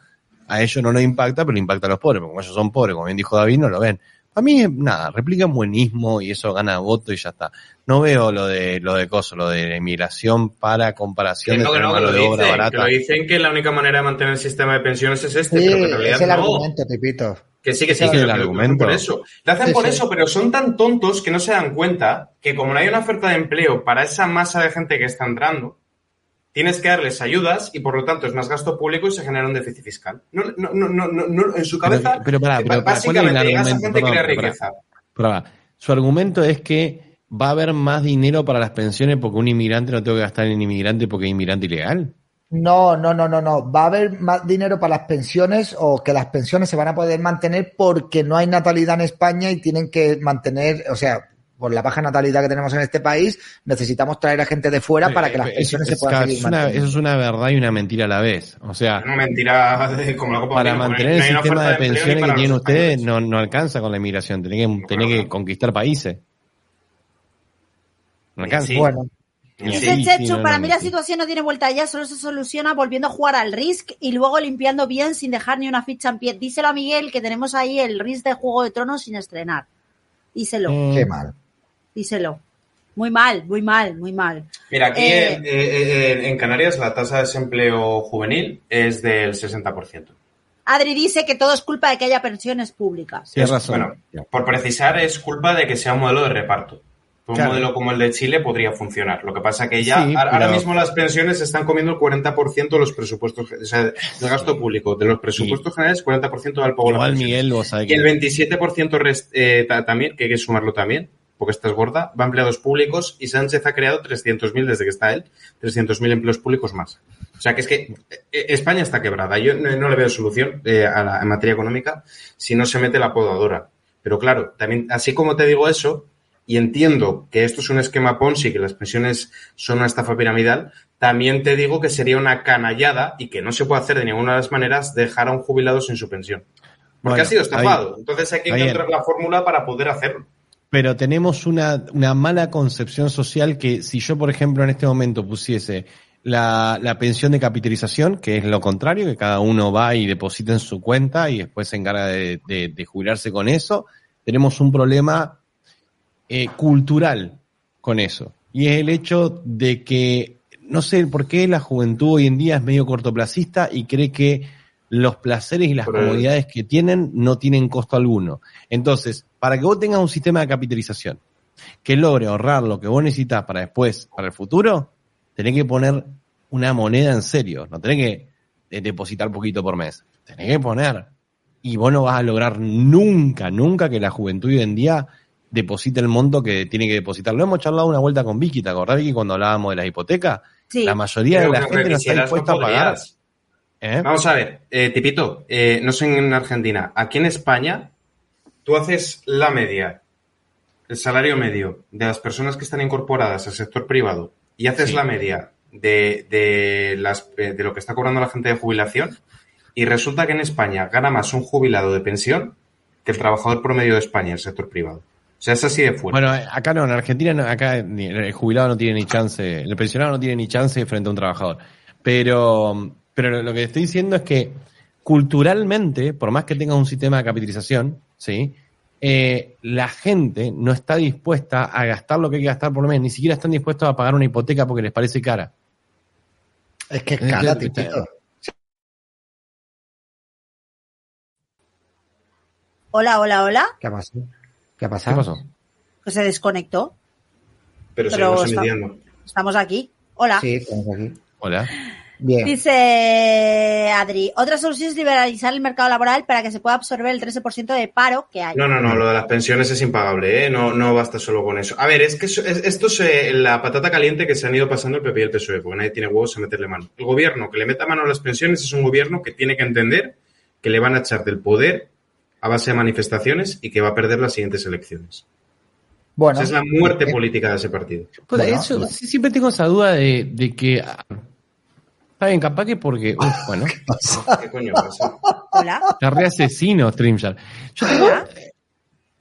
a ellos no les impacta, pero le impacta a los pobres, porque como ellos son pobres, como bien dijo David, no lo ven. A mí, nada, replican buenismo y eso gana voto y ya está. No veo lo de, lo de coso, lo de inmigración para comparación Que no, que no, que mano lo de obra dicen, que barata. lo dicen que la única manera de mantener el sistema de pensiones es este, Sí, pero que en realidad es el no. argumento, Tipito. Que sí, que sí, que el argumento. por eso. Lo hacen Sí, por sí. eso, pero son tan tontos que no se dan cuenta que como no hay una oferta de empleo para esa masa de gente que está entrando, tienes que darles ayudas y por lo tanto es más gasto público y se genera un déficit fiscal. No, no, no, no, no, en su Pero, cabeza, pero pará, pero pará, ¿cuál es el básicamente gente crea riqueza. Su argumento es que va a haber más dinero para las pensiones porque un inmigrante no tengo que gastar en inmigrante porque es inmigrante ilegal. No, no, no, no, no. Va a haber más dinero para las pensiones o que las pensiones se van a poder mantener porque no hay natalidad en España y tienen que mantener, o sea, por la baja natalidad que tenemos en este país, necesitamos traer a gente de fuera para que las pensiones es- se puedan es- seguir es una- manteniendo. Eso es una verdad y una mentira a la vez. O sea, Una mentira de- [LAUGHS] como la copa para de mantener el sistema de pensiones que tienen ustedes no, no alcanza con la inmigración. Tienen que, tienen que conquistar países. No alcanza. Sí. Bueno, Dice Chechu, sí, no, para mí la sí. situación no tiene vuelta ya, solo se soluciona volviendo a jugar al Risk y luego limpiando bien sin dejar ni una ficha en pie. Díselo a Miguel que tenemos ahí el Risk de Juego de Tronos sin estrenar. Díselo, Mm, qué mal. díselo. Muy mal, muy mal, muy mal. Mira, aquí Eh, en, eh, en- en Canarias la tasa de desempleo juvenil es del 60%. Adri dice que todo es culpa de que haya pensiones públicas. Tienes Es- razón. Bueno, por precisar, es culpa de que sea un modelo de reparto. Un Claro. modelo como el de Chile podría funcionar. Lo que pasa que ya Sí, ahora pero- mismo las pensiones están comiendo el 40% de los presupuestos, o sea, del gasto público. De los presupuestos generales, 40% del pago Igual. Miguel, Y el que 27% rest- eh, ta- también, que hay que sumarlo también, porque esta es gorda, va a empleados públicos y Sánchez ha creado 300.000 desde que está él, 300.000 empleos públicos más. O sea que es que eh, España está quebrada. Yo no, no le veo solución eh, a la- en materia económica si no se mete la podadora. Pero claro, también, así como te digo eso, y entiendo que esto es un esquema Ponzi, que las pensiones son una estafa piramidal, también te digo que sería una canallada y que no se puede hacer de ninguna de las maneras dejar a un jubilado sin su pensión. Porque Bueno, ha sido estafado. ahí- Entonces hay que encontrar la fórmula para poder hacerlo. Pero tenemos una, una mala concepción social que si yo, por ejemplo, en este momento pusiese la, la pensión de capitalización, que es lo contrario, que cada uno va y deposita en su cuenta y después se encarga de, de- de jubilarse con eso, tenemos un problema eh, cultural con eso. Y es el hecho de que, no sé por qué la juventud hoy en día es medio cortoplacista y cree que los placeres y las comodidades que tienen no tienen costo alguno. Entonces, para que vos tengas un sistema de capitalización que logre ahorrar lo que vos necesitas para después, para el futuro, tenés que poner una moneda en serio, no tenés que eh, depositar poquito por mes, tenés que poner. Y vos no vas a lograr nunca, nunca que la juventud hoy en día deposite el monto que tiene que depositar. Lo hemos charlado una vuelta con Vicky, ¿te acordás, Vicky, cuando hablábamos de las hipotecas? Sí. La mayoría de la gente no está dispuesta a pagar. ¿eh? Vamos a ver, eh, Tipito, eh, no sé en Argentina, aquí en España, tú haces la media, el salario medio de las personas que están incorporadas al sector privado y haces Sí. la media de, de, las, eh, de lo que está cobrando la gente de jubilación y resulta que en España gana más un jubilado de pensión que el trabajador promedio de España, el sector privado. O sea, es así de fuerte. Bueno, acá no, en Argentina, acá el jubilado no tiene ni chance, el pensionado no tiene ni chance frente a un trabajador. Pero, pero lo- que estoy diciendo es que culturalmente, por más que tengas un sistema de capitalización, ¿sí? Eh, la gente no está dispuesta a gastar lo que hay que gastar por lo menos, ni siquiera están dispuestos a pagar una hipoteca porque les parece cara. Es que es cara, tipito. Hola, hola, hola. ¿Qué ha pasado? ¿Qué ha ¿Qué pasado? pasó? Que se desconectó. pero pero seguimos está- emitiendo. Estamos aquí. Hola. Sí, estamos aquí. Hola. Bien. Dice Adri, otra solución es liberalizar el mercado laboral para que se pueda absorber el 13% de paro que hay. No, no, no, lo de las pensiones es impagable, ¿eh? No, no basta solo con eso. A ver, es que eso- es- esto es eh, la patata caliente que se han ido pasando el PP y el PSOE, porque nadie tiene huevos a meterle mano. El gobierno que le meta mano a las pensiones es un gobierno que tiene que entender que le van a echar del poder a base de manifestaciones y que va a perder las siguientes elecciones. Bueno, Esa es la muerte eh, política de ese partido. Pues Bueno, eso, siempre tengo esa duda de, de que. ah, Está bien, capaz que porque. uf, [LAUGHS] bueno, [LAUGHS] ¿Qué coño pasa? Hola. está re asesino Streamyard. Yo tengo. Hola.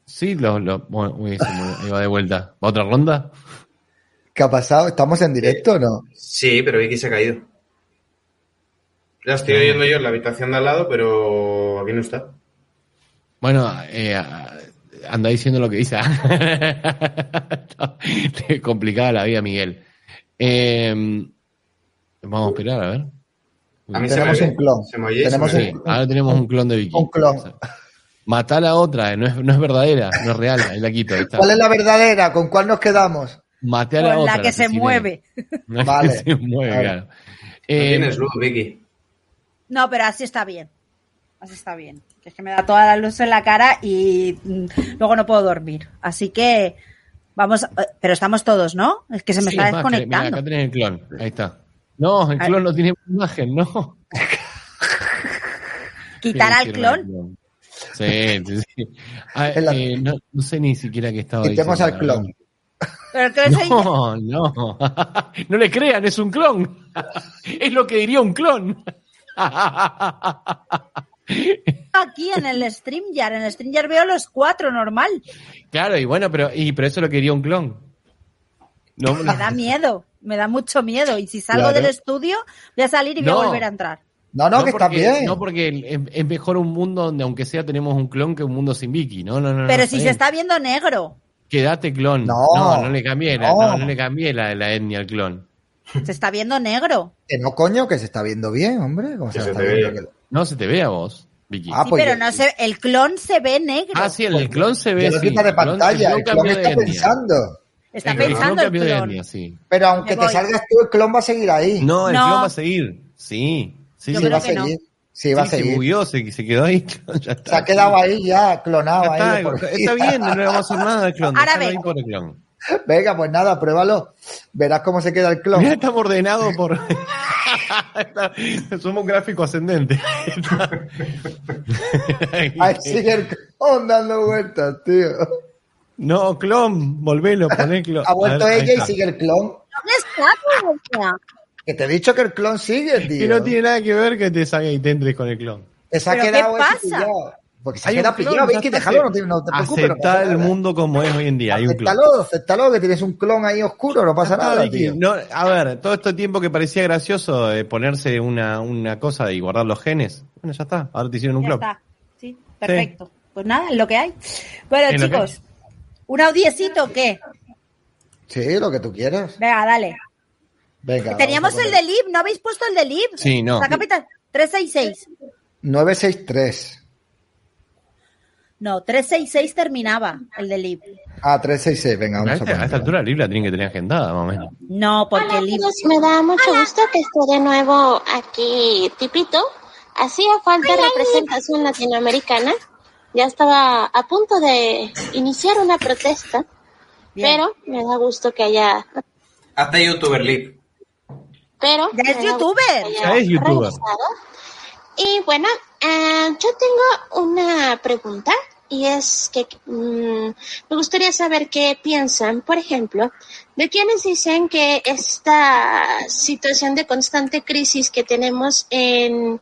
Sí, lo, lo, bueno, uy, se me- ahí va de vuelta. ¿Va otra ronda? ¿Qué ha pasado? ¿Estamos en directo o no? Sí, pero Vicky se ha caído. La estoy oyendo yo en la habitación de al lado, pero aquí no está. Bueno, eh, anda diciendo lo que dice. [LAUGHS] Complicada la vida, Miguel. Eh, vamos a esperar, a ver. A mí Tenemos un clon. Oye, Tenemos Sí, ahora tenemos un clon de Vicky. Un clon. Matar a otra, eh, no es, no es verdadera, no es real, ahí la quito. Ahí está. ¿Cuál es la verdadera? ¿Con cuál nos quedamos? Maté a la Con otra. la que se asesiné. mueve. [LAUGHS] La que Vale. se mueve, Vale. claro. No Eh, tienes luz, Vicky. No, pero así está bien. Así está bien. Que es que me da toda la luz en la cara y mm, luego no puedo dormir. Así que vamos, eh, pero estamos todos, ¿no? Es que se me sí, está es más, que- mira, desconectando. acá tenés el clon, ahí está. No, el clon no tiene imagen, no. Quitar al clon. Sí, sí, sí. Ah, eh, no, no sé ni siquiera qué estaba Quitemos diciendo. al clon. Pero No, no. [LAUGHS] No le crean, es un clon. [LAUGHS] Es lo que diría un clon. [LAUGHS] aquí en el StreamYard. En el StreamYard veo los cuatro normal. Claro, y bueno, pero, y, pero eso lo quería un clon. No, Me da miedo. Me da mucho miedo. Y si salgo Claro. del estudio, voy a salir y voy No. a volver a entrar. No, no, que está porque, bien. No, porque es, mejor un mundo donde, aunque sea, tenemos un clon que un mundo sin Vicky. No, no, no. no, Pero si se está viendo negro. Quédate clon. No, no, no le cambié, la, no. no, no le cambié la, la etnia al clon. Se está viendo negro. Que no, coño, que se está viendo bien, hombre. ¿Cómo Que se, se está te viendo? No se te ve a vos, Vicky. Ah, Sí, pues pero yo- no se, el clon se ve negro. Ah, sí, el, el clon se ve. Ya lo sí. de El clon- pantalla. El el clon clon cambió de está pensando. Está El clon pensando el clon. etnia, sí. Pero aunque te salgas tú, el clon va a seguir ahí. No, el No. clon va a seguir. Sí. Sí, Yo sí, va a que no. seguir. Sí, va a Sí, se seguir. bugueó, se, se quedó ahí. [LAUGHS] Ya está. Se ha quedado ahí ya, clonado Ya ahí. está, por está bien, no le vamos a hacer nada al clon. Ahora ahí por el clon. Venga, pues nada, pruébalo. Verás cómo se queda el clon. Mira, estamos ordenados por. [LAUGHS] [LAUGHS] Somos un gráfico ascendente. [LAUGHS] Ahí sigue el clon dando vueltas, tío. No, clon, volvelo, poné clon. Ha vuelto ver, ella y sigue el clon. ¿Dónde está? Que te he dicho que el clon sigue, tío. Que no tiene nada que ver que te salga y te entres con el clon. Se ha ¿Pero qué quedado ese pasa? pillado. Porque quedado clon, pillado, déjalo, que- no, te- no te preocupes. no pasa el nada. mundo como es hoy en día. Hay un acéptalo, que tienes un clon ahí oscuro, no pasa nada, tío. No, a ver, todo este tiempo que parecía gracioso eh, ponerse una, una cosa y guardar los genes, bueno, ya está, ahora te hicieron un Ya clon. está. Sí, perfecto. Pues nada, es lo que hay. Bueno, chicos, ¿un audiecito o qué? Sí, lo que tú quieras. Venga, dale. Venga. Teníamos el de Lib, ¿no habéis puesto el de Lib? Sí, no. La capital, 366. 963. No, 366 terminaba el de Lib. Ah, 366, venga, A vamos a esta, a esta poner. altura la Biblia tiene que tener agendada, más o menos. No, porque Hola el Lib... amigos, me da mucho gusto que esté de nuevo aquí Tipito. Hacía falta representación latinoamericana. Ya estaba a punto de iniciar una protesta, Bien. pero me da gusto que haya... Hazte youtuber Lip. Pero Ya es youtuber. Ya es youtuber. Y bueno, eh, yo tengo una pregunta y es que mm, me gustaría saber qué piensan, por ejemplo, de quienes dicen que esta situación de constante crisis que tenemos en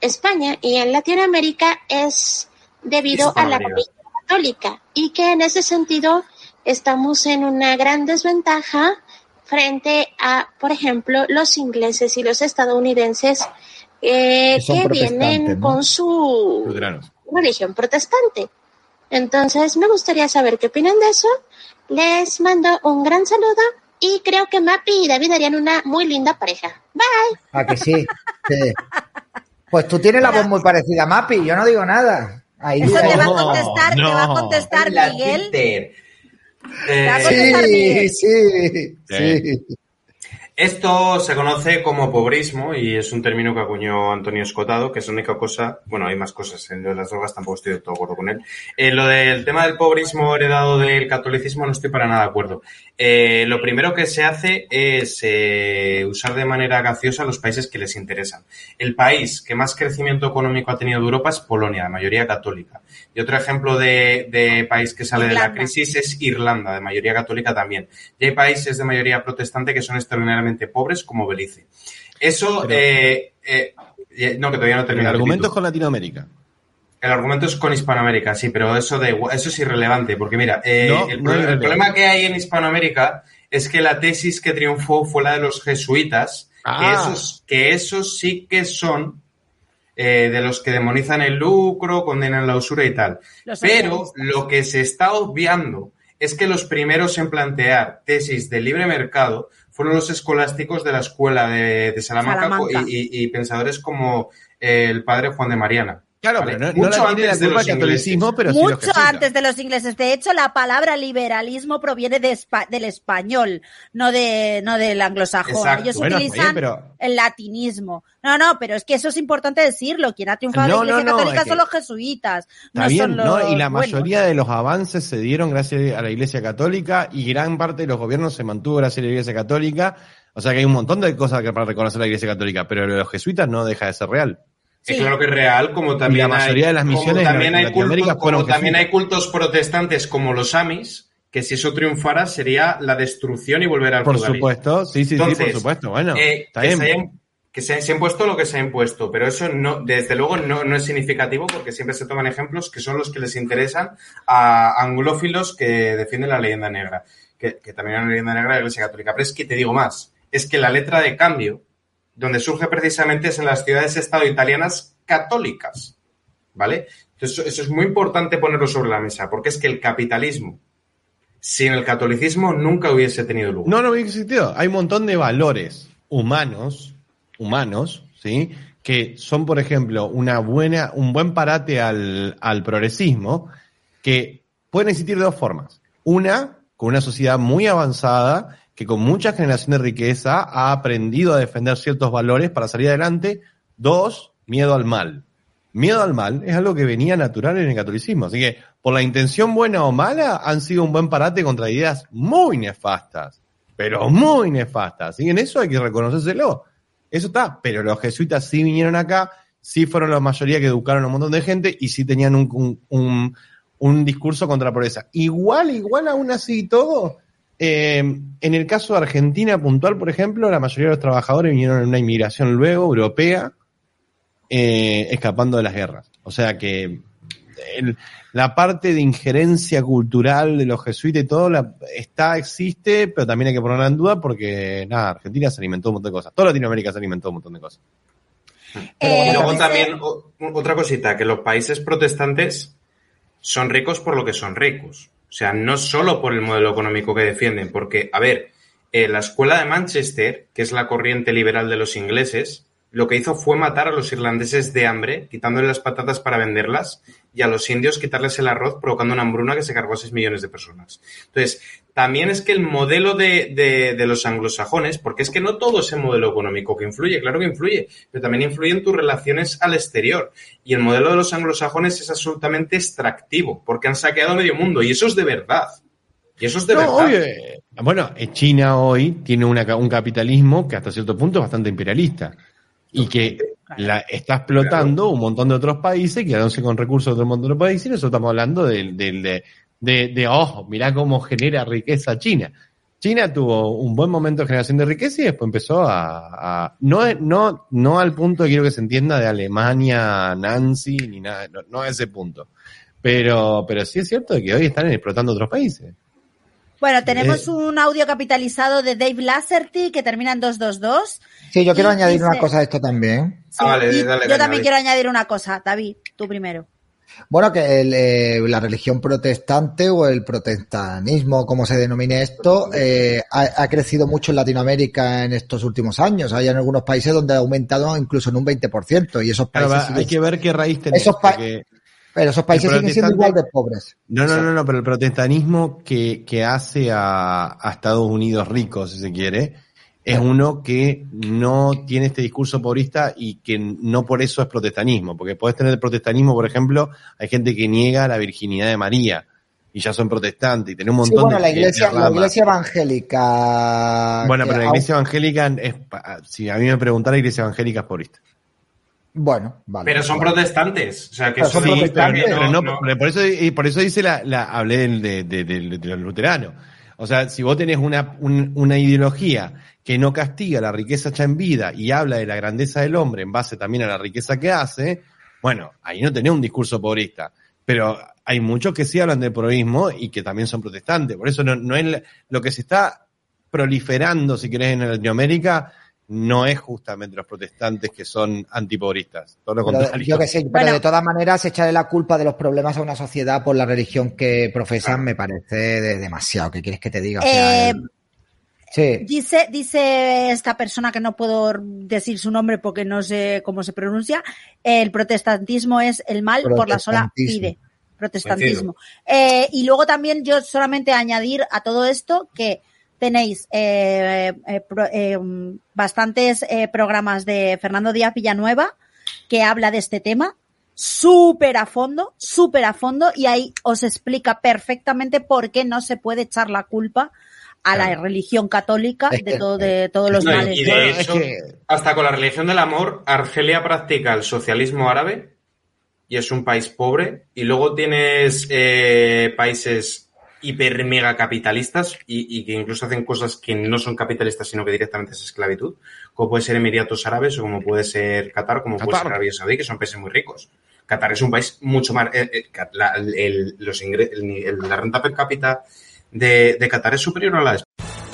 España y en Latinoamérica es debido a la religión católica y que en ese sentido estamos en una gran desventaja frente a, por ejemplo, los ingleses y los estadounidenses eh, Que vienen ¿no? con su Luteranos. religión protestante. Entonces, me gustaría saber qué opinan de eso. Les mando un gran saludo y creo que Mapi y David harían una muy linda pareja. Bye. ¿A que sí? Sí. Pues tú tienes la voz muy parecida a Mapi, yo no digo nada. Ahí Eso te va a no, contestar, te va a no. contestar Miguel. Te va a contestar Miguel. Sí, sí. Esto se conoce como pobrismo y es un término que acuñó Antonio Escotado, que es la única cosa, bueno, hay más cosas, en lo de las drogas tampoco estoy de todo acuerdo con él. En lo del tema del pobrismo heredado del catolicismo no estoy para nada de acuerdo. Eh, lo primero que se hace es eh, usar de manera graciosa los países que les interesan. El país que más crecimiento económico ha tenido de Europa es Polonia, de mayoría católica. Y otro ejemplo de, de país que sale de la crisis es Irlanda, de mayoría católica también. Y hay países de mayoría protestante que son extraordinariamente pobres, como Belice. Eso, Pero- eh, no, que todavía no El termino. argumento es con Latinoamérica. El argumento es con Hispanoamérica, sí, pero eso de eso es irrelevante, porque mira, eh, No, el, no problema que hay en Hispanoamérica es que la tesis que triunfó fue la de los jesuitas, que, Ah. esos, que esos sí que son eh, de los que demonizan el lucro, condenan la usura y tal. Los Pero lo que se está obviando es que los primeros en plantear tesis de libre mercado fueron los escolásticos de la escuela de, de Salamanca, Salamanca. Y, y- y pensadores como eh, el padre Juan de Mariana. Claro, pero no, no Mucho la tiene la antes de culpa los el catolicismo, ingleses. pero sí los antes de los ingleses. De hecho, la palabra liberalismo proviene de del español, no de no del anglosajón. Exacto. Ellos Bueno, utilizan pero- el latinismo. No, no, pero es que eso es importante decirlo. Quien ha triunfado No, en la Iglesia no, no, Católica es que- son los jesuitas. Está no bien, son los ¿no? Y la mayoría de los avances se dieron gracias a la Iglesia Católica y gran parte de los gobiernos se mantuvo gracias a la Iglesia Católica. O sea que hay un montón de cosas que para reconocer la Iglesia Católica, pero los jesuitas no deja de ser real. Sí. Es claro que es real, como también Y la mayoría hay, de las misiones también hay cultos, como también hay cultos protestantes como los Amis, que si eso triunfara sería la destrucción y volver al Por supuesto, sí, sí, sí, por supuesto. Bueno, Eh, está que bien. se, hayan- que se, se ha impuesto lo que se ha impuesto, pero eso no, desde luego no, no es significativo porque siempre se toman ejemplos que son los que les interesan a anglófilos que defienden la leyenda negra, que, que también es una leyenda negra de la Iglesia Católica. Pero es que te digo más, es que la letra de cambio, donde surge precisamente es en las ciudades-estado italianas católicas, ¿vale? Eso- es muy importante ponerlo sobre la mesa, porque es que el capitalismo, sin el catolicismo, nunca hubiese tenido lugar. No, no hubiera existido. Hay un montón de valores humanos, humanos, ¿sí? Que son, por ejemplo, una buena, un buen parate al, al progresismo, que pueden existir de dos formas. Una, con una sociedad muy avanzada, que con mucha generación de riqueza ha aprendido a defender ciertos valores para salir adelante. Dos, miedo al mal. Miedo al mal es algo que venía natural en el catolicismo. Así que, por la intención buena o mala, han sido un buen parate contra ideas muy nefastas. Pero muy nefastas. Que en eso hay que reconocérselo. Eso está. Pero los jesuitas sí vinieron acá, sí fueron la mayoría que educaron a un montón de gente y sí tenían un, un, un- discurso contra la pobreza. Igual, igual aún así y todo, eh, en el caso de Argentina puntual, por ejemplo, la mayoría de los trabajadores vinieron en una inmigración luego europea, eh, escapando de las guerras. O sea que el- la parte de injerencia cultural de los jesuitas y todo la, está, existe, pero también hay que ponerla en duda porque, nada, Argentina se alimentó un montón de cosas. Toda Latinoamérica se alimentó un montón de cosas. Eh, Y luego dice- también o- otra cosita, que los países protestantes son ricos por lo que son ricos. O sea, no solo por el modelo económico que defienden, porque, a ver, eh, la escuela de Manchester, que es la corriente liberal de los ingleses, lo que hizo fue matar a los irlandeses de hambre, quitándole las patatas para venderlas, y a los indios quitarles el arroz, provocando una hambruna que se cargó a 6 millones de personas. Entonces, también es que el modelo de, de- de los anglosajones, porque es que no todo es el modelo económico que influye, claro que influye, pero también influye en tus relaciones al exterior. Y el modelo de los anglosajones es absolutamente extractivo, porque han saqueado medio mundo, y eso es de verdad. Y eso es de No, verdad. bueno, eh, China hoy tiene una un capitalismo que hasta cierto punto es bastante imperialista y que la, está explotando un montón de otros países, quedándose con recursos de un montón de países y nosotros estamos hablando del- del- de, de, de, ojo, mirá cómo genera riqueza China. China tuvo un buen momento de generación de riqueza y después empezó a, a- no, no, no al punto que quiero que se entienda de Alemania, Nancy, ni nada, no, no a ese punto. Pero, pero sí es cierto que hoy están explotando otros países. Bueno, tenemos un audio capitalizado de Dave Lasserty que termina en 222. Sí, yo quiero Y añadir una cosa a esto también. Sí, Ah, vale, y dale yo también David. quiero añadir una cosa. David, tú primero. Bueno, que el, eh, la religión protestante o el protestantismo, como se denomine esto, eh, ha, ha crecido mucho en Latinoamérica en estos últimos años. Hay en algunos países donde ha aumentado incluso en un 20% y esos Claro, países, va- hay que ver qué raíz tenés. Esos pa- porque- pero esos países siguen siendo igual de pobres. No, no, no, no, pero el protestantismo que, que hace a, a Estados Unidos rico, si se quiere, es uno que no tiene este discurso pobrista y que no por eso es protestanismo, porque podés tener el protestanismo, por ejemplo, hay gente que niega la virginidad de María y ya son protestantes y tiene un Sí, montón bueno, de la iglesia, de la iglesia evangélica. Bueno, pero la aún- iglesia evangélica es, pa- si a mí me preguntara, la iglesia evangélica es porista. Bueno, vale. Pero son vale. protestantes. O sea, que Pero son no- protestantes, pero no, no- pero por eso, y por eso dice la, la hablé del, de, de, de- de los luteranos. O sea, si vos tenés una, un- una ideología que no castiga la riqueza ya en vida y habla de la grandeza del hombre en base también a la riqueza que hace, bueno, ahí no tenés un discurso pobrista. Pero hay muchos que sí hablan del pobrismo y que también son protestantes. Por eso no, no es lo que se está proliferando, si querés, en Latinoamérica, no es justamente los protestantes que son antipobristas. Todo lo Pero, contrario. yo que sé, pero Bueno. de todas maneras, echarle la culpa de los problemas a una sociedad por la religión que profesan me parece de- demasiado. ¿Qué quieres que te diga? O sea, Eh, el- sí. Dice, dice esta persona que no puedo decir su nombre porque no sé cómo se pronuncia, el protestantismo es el mal por la sola Protestantismo. pide. Protestantismo. Eh, y luego también yo solamente añadir a todo esto que tenéis eh, eh, pro- eh, bastantes eh, programas de Fernando Díaz Villanueva que habla de este tema súper a fondo, súper a fondo y ahí os explica perfectamente por qué no se puede echar la culpa a la religión católica Es de que- todo de todos los No, males. y de Es hecho, que- hasta con la religión del amor, Argelia practica el socialismo árabe y es un país pobre. Y luego tienes eh, países hiper mega capitalistas y, y que incluso hacen cosas que no son capitalistas, sino que directamente es esclavitud, como puede ser Emiratos Árabes o como puede ser Qatar, como puede ser Arabia Saudí, que son países muy ricos. Qatar es un país mucho más... eh, eh, la, el- los ingre- el la renta per cápita de, de Qatar es superior a la de